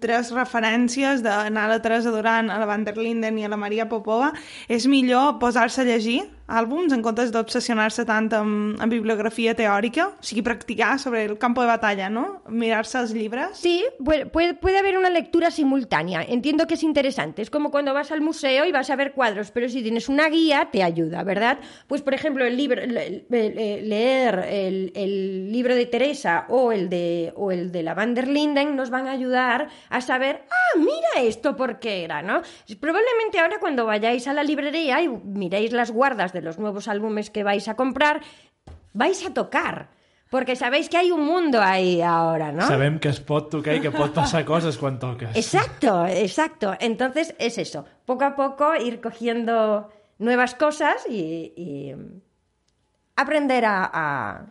tres referències d'anar a la Teresa Duran, a la Van der Linden i a la Maria Popova, és millor posar-se a llegir àlbums en comptes d'obsessionar-se tant amb, amb bibliografia teòrica, o sigui, practicar sobre el campo de batalla, no? Mirar-se els llibres. Sí, puede, puede, haber una lectura simultánea. Entiendo que es interesante. Es como cuando vas al museo y vas a ver cuadros, pero si tienes una guía, te ayuda, ¿verdad? Pues, por ejemplo, el libro, le- le- leer el, el libro de Teresa o el de, o el de la Van der Linden nos van a ayudar a saber, ah, mira esto por qué era, ¿no? Probablemente ahora cuando vayáis a la librería y miréis las guardas de los nuevos álbumes que vais a comprar, vais a tocar. Porque sabéis que hay un mundo ahí ahora, ¿no? sabem que es pot tocar i que pot passar coses quan toques. Exacto, exacto. Entonces es eso, poco a poco ir cogiendo nuevas cosas y, y aprender a, a-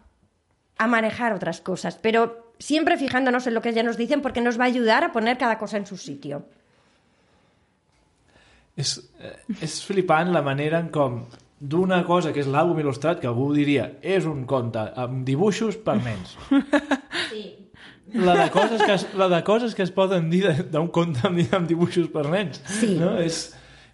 a manejar otras cosas, pero siempre fijándonos en lo que ya nos dicen porque nos va a ayudar a poner cada cosa en su sitio. És, eh, és flipant la manera en com d'una cosa que és l'àlbum il·lustrat, que algú diria és un conte amb dibuixos per nens. La de coses que es, la de coses que es poden dir d'un conte amb, amb dibuixos per nens. Sí. No? És,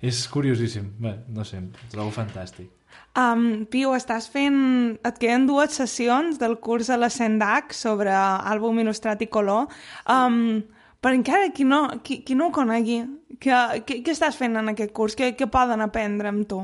és curiosíssim. Bé, no sé, ho trobo fantàstic. Um, Piu, estàs fent... Et queden dues sessions del curs a la Sendac sobre àlbum il·lustrat i color. Um, però encara qui no, qui, qui no ho conegui, què, estàs fent en aquest curs? Què poden aprendre amb tu?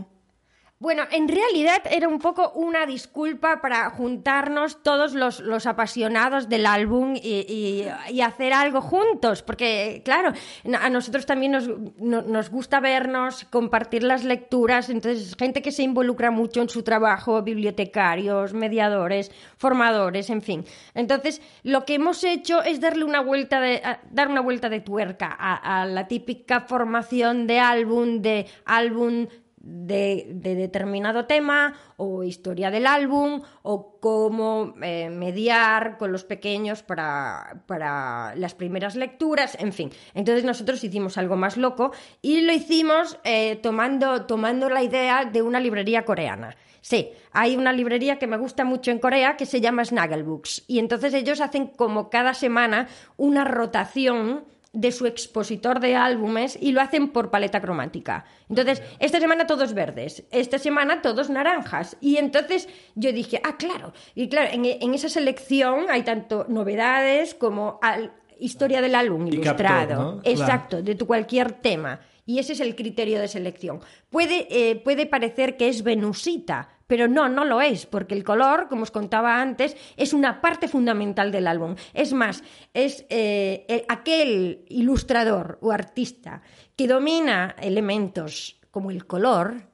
Bueno, en realidad era un poco una disculpa para juntarnos todos los, los apasionados del álbum y, hacer algo juntos, porque claro, a nosotros también nos, no- nos gusta vernos, compartir las lecturas, entonces gente que se involucra mucho en su trabajo, bibliotecarios, mediadores, formadores, en fin. Entonces, lo que hemos hecho es darle una vuelta de, dar una vuelta de tuerca a la típica formación de álbum, de álbum de, de determinado tema o historia del álbum o cómo eh, mediar con los pequeños para, para las primeras lecturas, en fin. Entonces nosotros hicimos algo más loco y lo hicimos eh, tomando, tomando la idea de una librería coreana. Sí, hay una librería que me gusta mucho en Corea que se llama Snuggle Books y entonces ellos hacen como cada semana una rotación de su expositor de álbumes y lo hacen por paleta cromática. Entonces, esta semana todos verdes, esta semana todos naranjas. Y entonces yo dije, ah, claro. Y claro, en, en esa selección hay tanto novedades como al- historia del álbum Y ilustrado. captor, ¿no? Exacto, de tu cualquier tema. Y ese es el criterio de selección. Puede, eh, puede parecer que es venusita, pero no, no lo es, porque el color, como os contaba antes, es una parte fundamental del álbum. Es más, es eh, eh, aquel ilustrador o artista que domina elementos como el color,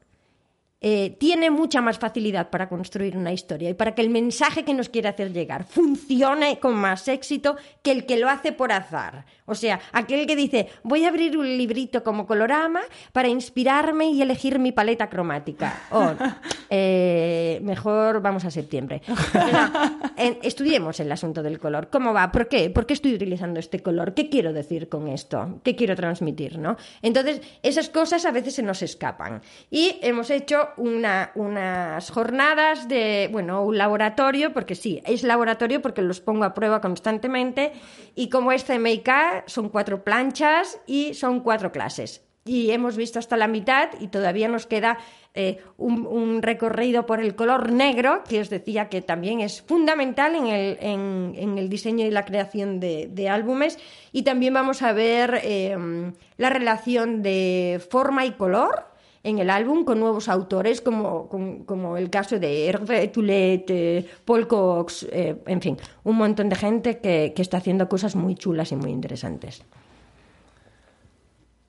eh, tiene mucha más facilidad para construir una historia y para que el mensaje que nos quiere hacer llegar funcione con más éxito que el que lo hace por azar. O sea, aquel que dice, voy a abrir un librito como colorama para inspirarme y elegir mi paleta cromática. O, eh, mejor vamos a septiembre. No, en- estudiemos el asunto del color. ¿Cómo va? ¿Por qué? ¿Por qué estoy utilizando este color? ¿Qué quiero decir con esto? ¿Qué quiero transmitir? ¿no? Entonces, esas cosas a veces se nos escapan. Y hemos hecho una- unas jornadas de, bueno, un laboratorio, porque sí, es laboratorio porque los pongo a prueba constantemente. Y como es CMYK, son cuatro planchas y son cuatro clases y hemos visto hasta la mitad y todavía nos queda eh, un, un recorrido por el color negro, que os decía que también es fundamental en el, en- en el diseño y la creación de, de álbumes. Y también vamos a ver eh, la relación de forma y color en el álbum con nuevos autores como, como el caso de Hervé Toulet, Paul Cox, eh, en fin, un montón de gente que, que está haciendo cosas muy chulas y muy interesantes.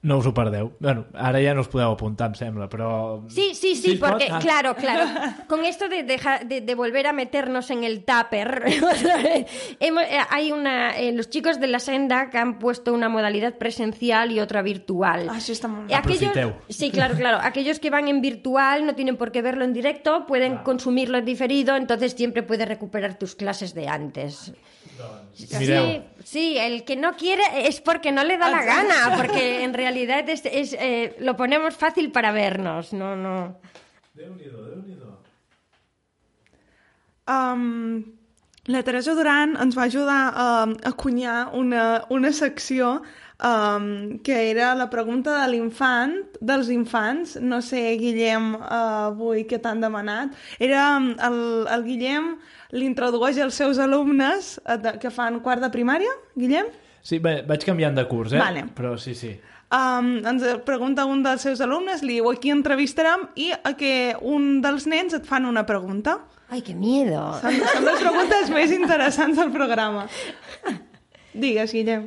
No us ho perdeu. Bueno, ara ja no us podeu apuntar, em sembla, però... Sí, sí, sí, porque, Ah. claro, claro, con esto de, deja- de, de volver a meternos en el tupper, eh, hay una, eh, los chicos de la senda que han puesto una modalidad presencial y otra virtual. Ah, això està molt Y bé. aquellos, Aprofiteu. sí, claro, claro. Aquellos que van en virtual no tienen por qué verlo en directo, pueden consumirlo en diferido, entonces siempre puedes recuperar tus clases de antes. Mireu. Sí, sí, el que no quiere es porque no le da la gana, porque en realidad es, es, eh, lo ponemos fácil para vernos, no, no. Um, la Teresa Duran ens va ajudar um, a cunyar una, una secció um, que era la pregunta de l'infant, dels infants. No sé, Guillem, uh, avui què t'han demanat. Era el, el Guillem l'introdueix als seus alumnes eh, de, que fan quart de primària, Guillem? Sí, bé, vaig canviant de curs, eh? Vale. Però sí, sí. Um, ens pregunta un dels seus alumnes, li diu aquí entrevistarem i a que un dels nens et fan una pregunta. Ay, qué miedo. Són, són les preguntes més interessants del programa. Digues, Guillem.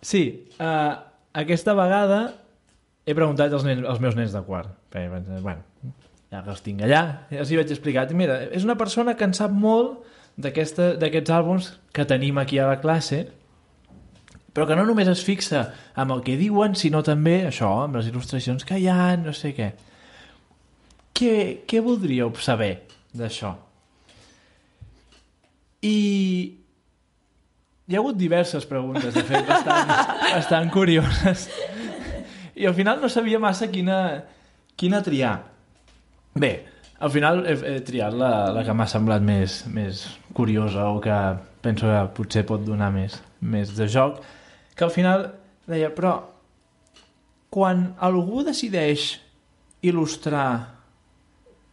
Sí, uh, aquesta vegada he preguntat als, nens, als meus nens de quart. Perquè, bueno, ja que els tinc allà, ja els hi vaig explicar. Mira, és una persona que en sap molt d'aquests àlbums que tenim aquí a la classe, però que no només es fixa amb el que diuen, sinó també això, amb les il·lustracions que hi ha, no sé què. Què, què voldríeu saber d'això? I hi ha hagut diverses preguntes, de fet, bastant, bastant curioses. I al final no sabia massa quina, quina triar. Bé, al final he, he triat la, la que m'ha semblat més, més curiosa o que penso que potser pot donar més, més de joc, que al final deia, però quan algú decideix il·lustrar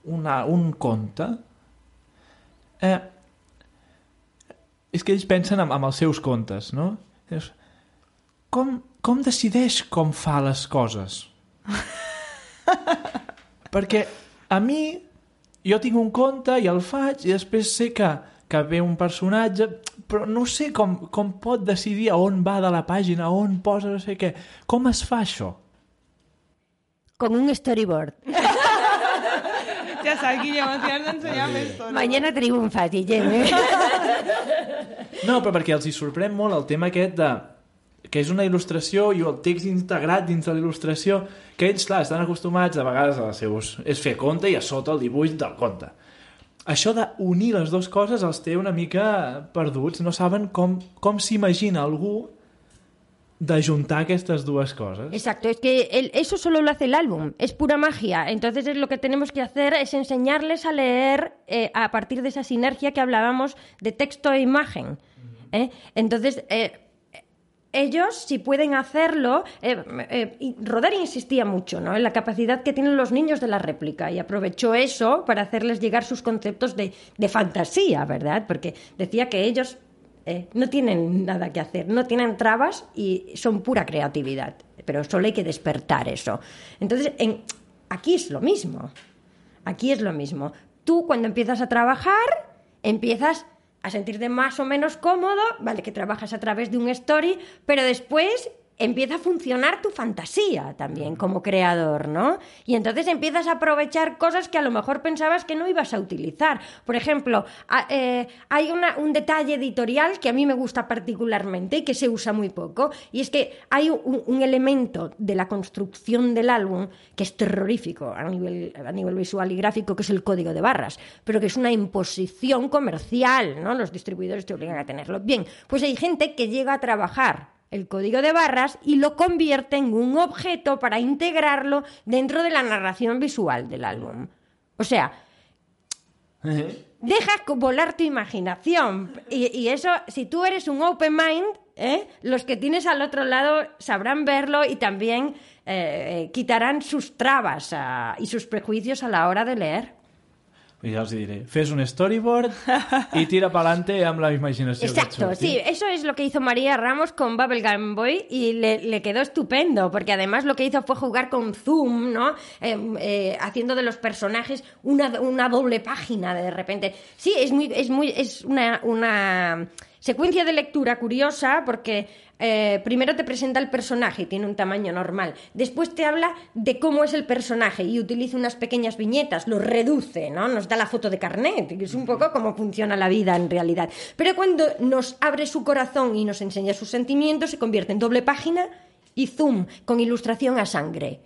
una, un conte, eh, és que ells pensen en, en els seus contes, no? Dius, com, com decideix com fa les coses? Perquè a mi, jo tinc un conte i el faig i després sé que, que ve un personatge, però no sé com, com pot decidir a on va de la pàgina, a on posa no sé què. Com es fa això? Con un storyboard. Ja saps, Guillem, ens has d'ensenyar més. Mañana triunfas, Guillem. No, però perquè els hi sorprèn molt el tema aquest de que és una il·lustració i el text integrat dins de la il·lustració, que ells, clar, estan acostumats a vegades a seus... és fer conte i a sota el dibuix del conte. Això d'unir les dues coses els té una mica perduts, no saben com, com s'imagina algú d'ajuntar aquestes dues coses. Exacto, es que el- eso solo lo hace el álbum, es pura magia. Entonces es lo que tenemos que hacer es enseñarles a leer eh, a partir de esa sinergia que hablábamos de texto e imagen. ¿eh? Entonces, eh, ellos, si pueden hacerlo, eh, eh, y Rodari insistía mucho ¿no? en la capacidad que tienen los niños de la réplica y aprovechó eso para hacerles llegar sus conceptos de, de fantasía, ¿verdad? Porque decía que ellos eh, no tienen nada que hacer, no tienen trabas y son pura creatividad, pero solo hay que despertar eso. Entonces, en, aquí es lo mismo, aquí es lo mismo. Tú cuando empiezas a trabajar, empiezas a sentirte más o menos cómodo, vale, que trabajas a través de un story, pero después empieza a funcionar tu fantasía también como creador, ¿no? Y entonces empiezas a aprovechar cosas que a lo mejor pensabas que no ibas a utilizar. Por ejemplo, eh, hay un detalle editorial que a mí me gusta particularmente y que se usa muy poco, y es que hay un, elemento de la construcción del álbum que es terrorífico a nivel, a nivel visual y gráfico, que es el código de barras, pero que es una imposición comercial, ¿no? Los distribuidores te obligan a tenerlo. Bien, pues hay gente que llega a trabajar el código de barras y lo convierte en un objeto para integrarlo dentro de la narración visual del álbum. O sea, deja volar tu imaginación. Y, eso, si tú eres un open mind, ¿eh? los que tienes al otro lado sabrán verlo y también eh, eh, quitarán sus trabas ah, y sus prejuicios a la hora de leer. Y ya os diré, fes un storyboard y tira para adelante amb la imaginación. Exacto, sí, eso es lo que hizo María Ramos con Bubblegum Boy y le, quedó estupendo, porque además lo que hizo fue jugar con zoom, ¿no? Em, eh, haciendo de los personajes una, una, doble página de repente. Sí, es muy, es muy, es una, una secuencia de lectura curiosa porque eh, primero te presenta el personaje y tiene un tamaño normal. Después te habla de cómo es el personaje y utiliza unas pequeñas viñetas, lo reduce, ¿no? Nos da la foto de carnet, que es un poco cómo funciona la vida en realidad. Pero cuando nos abre su corazón y nos enseña sus sentimientos, se convierte en doble página y zoom, con ilustración a sangre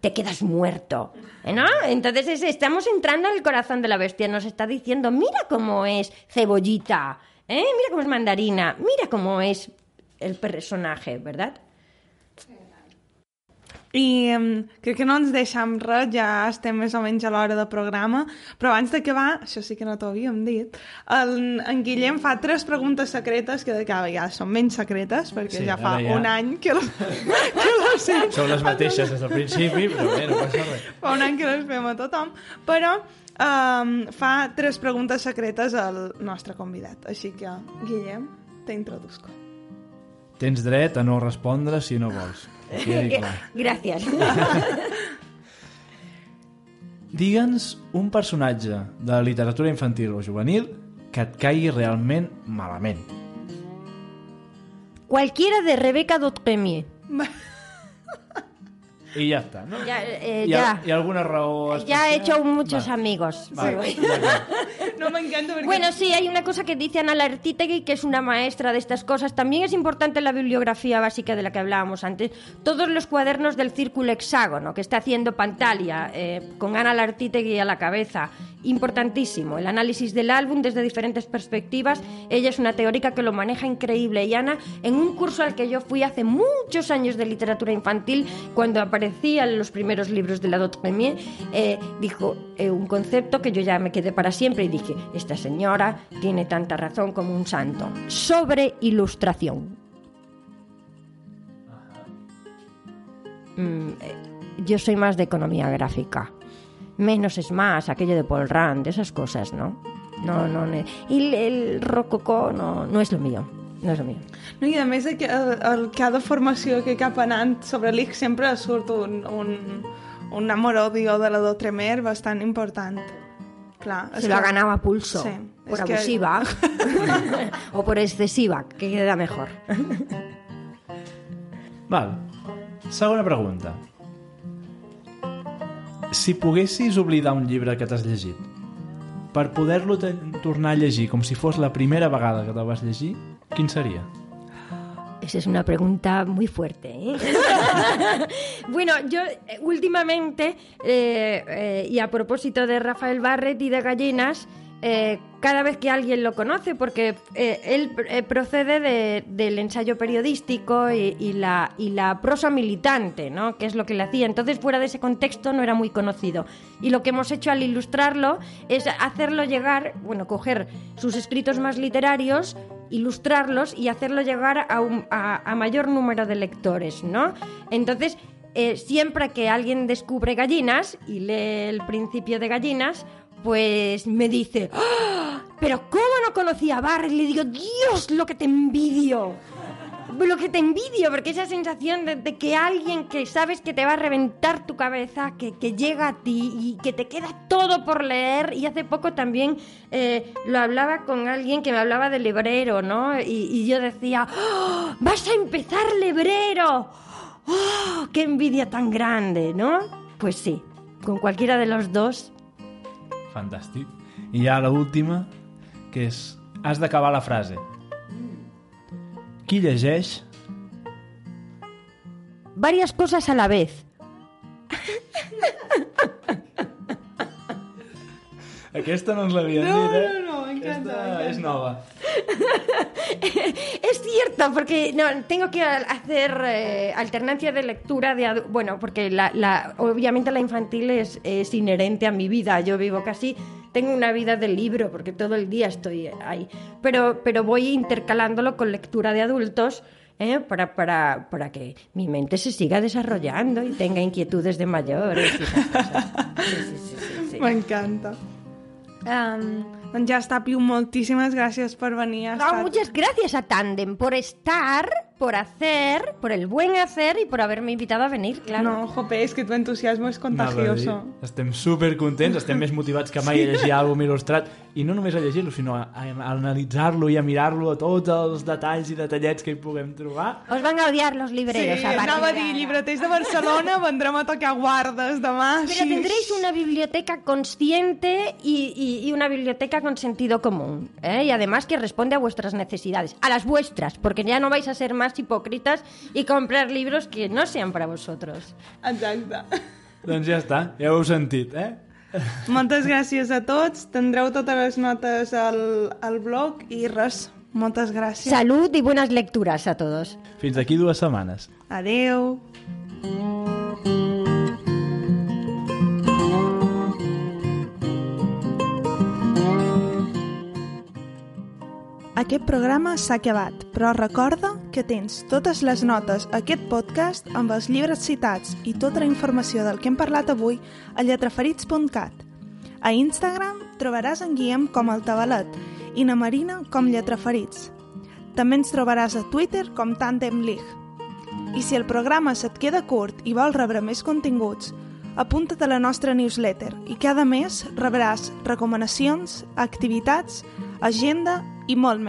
te quedas muerto. ¿no? Entonces estamos entrando en el corazón de la bestia. Nos está diciendo, mira cómo es cebollita, ¿eh? mira cómo es mandarina, mira cómo es el personatge, ¿verdad? I um, crec que no ens deixem res, ja estem més o menys a l'hora del programa, però abans d'acabar, això sí que no t'ho havíem dit, el, en Guillem fa tres preguntes secretes, que de cada vegada són menys secretes, perquè sí, ja fa ja... un any que, les, que les sé. Són les mateixes des del principi, però bé, no passa res. Fa un any que les fem a tothom, però um, fa tres preguntes secretes al nostre convidat. Així que, Guillem, t'introdusco. Tens dret a no respondre si no vols. Gràcies. Digue'ns un personatge de la literatura infantil o juvenil que et caigui realment malament. Cualquiera de Rebeca Dotremier. Y ya está, ¿no? Ya, eh, ¿Y, ya. ¿Y alguna raó Ya he hecho muchos vale. amigos. Vale. no me encanta porque... Bueno, sí, hay una cosa que dice Ana Lartitegui, que es una maestra de estas cosas. También es importante la bibliografía básica de la que hablábamos antes. Todos los cuadernos del Círculo Hexágono, que está haciendo Pantalia, eh, con Ana Lartitegui a la cabeza. Importantísimo. El análisis del álbum desde diferentes perspectivas. Ella es una teórica que lo maneja increíble. Y Ana, en un curso al que yo fui hace muchos años de literatura infantil, cuando apareció aparecían los primeros libros de la Dotremier, eh, dijo eh, un concepto que yo ya me quedé para siempre y dije, esta señora tiene tanta razón como un santo. Sobre ilustración. Mm, eh, yo soy más de economía gráfica. Menos es más, aquello de Paul Rand, esas cosas, ¿no? No, no. Y el, el rococó no, no es lo mío. No és el millor. No, I a més, el, el, cada formació que cap anant sobre l'IC sempre surt un, un, un amor-odio de la Dotremer bastant important. Clar, Se lo ha ganado a pulso. Sí, por abusiva. Que... o por excesiva, que queda mejor. Val. Segona pregunta. Si poguessis oblidar un llibre que t'has llegit, per poder-lo tornar a llegir com si fos la primera vegada que te'l vas llegir, ¿Quién sería? Esa es una pregunta muy fuerte. ¿eh? bueno, yo eh, últimamente, eh, y a propósito de Rafael Barret y de Gallinas, cada vez que alguien lo conoce, porque él procede del ensayo periodístico y, la, y la prosa militante, ¿no? que es lo que le hacía. Entonces, fuera de ese contexto, no era muy conocido. Y lo que hemos hecho al ilustrarlo es hacerlo llegar, bueno, coger sus escritos más literarios ilustrarlos y hacerlo llegar a, un, a, mayor número de lectores, ¿no? Entonces, eh, siempre que alguien descubre gallinas y lee el principio de gallinas, pues me dice, ¡Ah! pero ¿cómo no conocía a Barry? Le digo, Dios, lo que te envidio. Lo que te envidio, porque esa sensación de, de que alguien que sabes que te va a reventar tu cabeza, que, que llega a ti y que te queda todo por leer. Y hace poco también eh, lo hablaba con alguien que me hablaba de Lebrero, ¿no? Y, y yo decía, ¡Oh, vas a empezar Lebrero. ¡Oh, qué envidia tan grande, ¿no? Pues sí, con cualquiera de los dos. Fantàstic. I ja l'última, que és... Has d'acabar la frase. Qui llegeix... Varias cosas a la vez. Aquesta no ens l'havien No, dit, eh? no, no, Aquesta m'encanta. és nova. Es cierto, porque no, tengo que hacer eh, alternancia de lectura de bueno, porque la, la- obviamente la infantil es, es inherente a mi vida. Yo vivo casi, tengo una vida de libro, porque todo el día estoy ahí. Pero, pero voy intercalándolo con lectura de adultos. ¿eh? Para, para, para que mi mente se siga desarrollando y tenga inquietudes de mayores y esas cosas. Sí, sí, sí, sí, sí. M'encanta. Um, doncs ja està, Piu, moltíssimes gràcies per venir. No, estat- muchas gracias a Tandem por estar, por hacer, por el buen hacer y por haberme invitado a venir, claro. No, jope, és que tu entusiasmo és a contagioso. Estem super contents, estem més motivats que mai a llegir àlbum il·lustrat i no només a llegir-lo, sinó a, a analitzar-lo i a mirar-lo a tots els detalls i detallets que hi puguem trobar. Os van a odiar los Sí, libreros. a partir anava a de dir, llibreters de Barcelona vendrem a tocar guardes demà. Així. tendréis una biblioteca consciente y, y- y una biblioteca con sentido común. ¿eh? Y además que responde a vuestras necesidades, a las vuestras, porque ya no vais a ser más hipócritas y comprar libros que no sean para vosotros. Exacte. Doncs ja està, ja ho heu sentit, eh? Moltes gràcies a tots. Tindreu totes les notes al, al blog i res, moltes gràcies. Salud y buenas lecturas a todos. Fins d'aquí dues setmanes. Adeu. Aquest programa s'ha acabat, però recorda que tens totes les notes a aquest podcast amb els llibres citats i tota la informació del que hem parlat avui a lletraferits.cat. A Instagram trobaràs en Guillem com el Tabalet i na Marina com Lletraferits. També ens trobaràs a Twitter com Tandem League. I si el programa se't queda curt i vols rebre més continguts, apunta't a la nostra newsletter i cada mes rebràs recomanacions, activitats, agenda i molt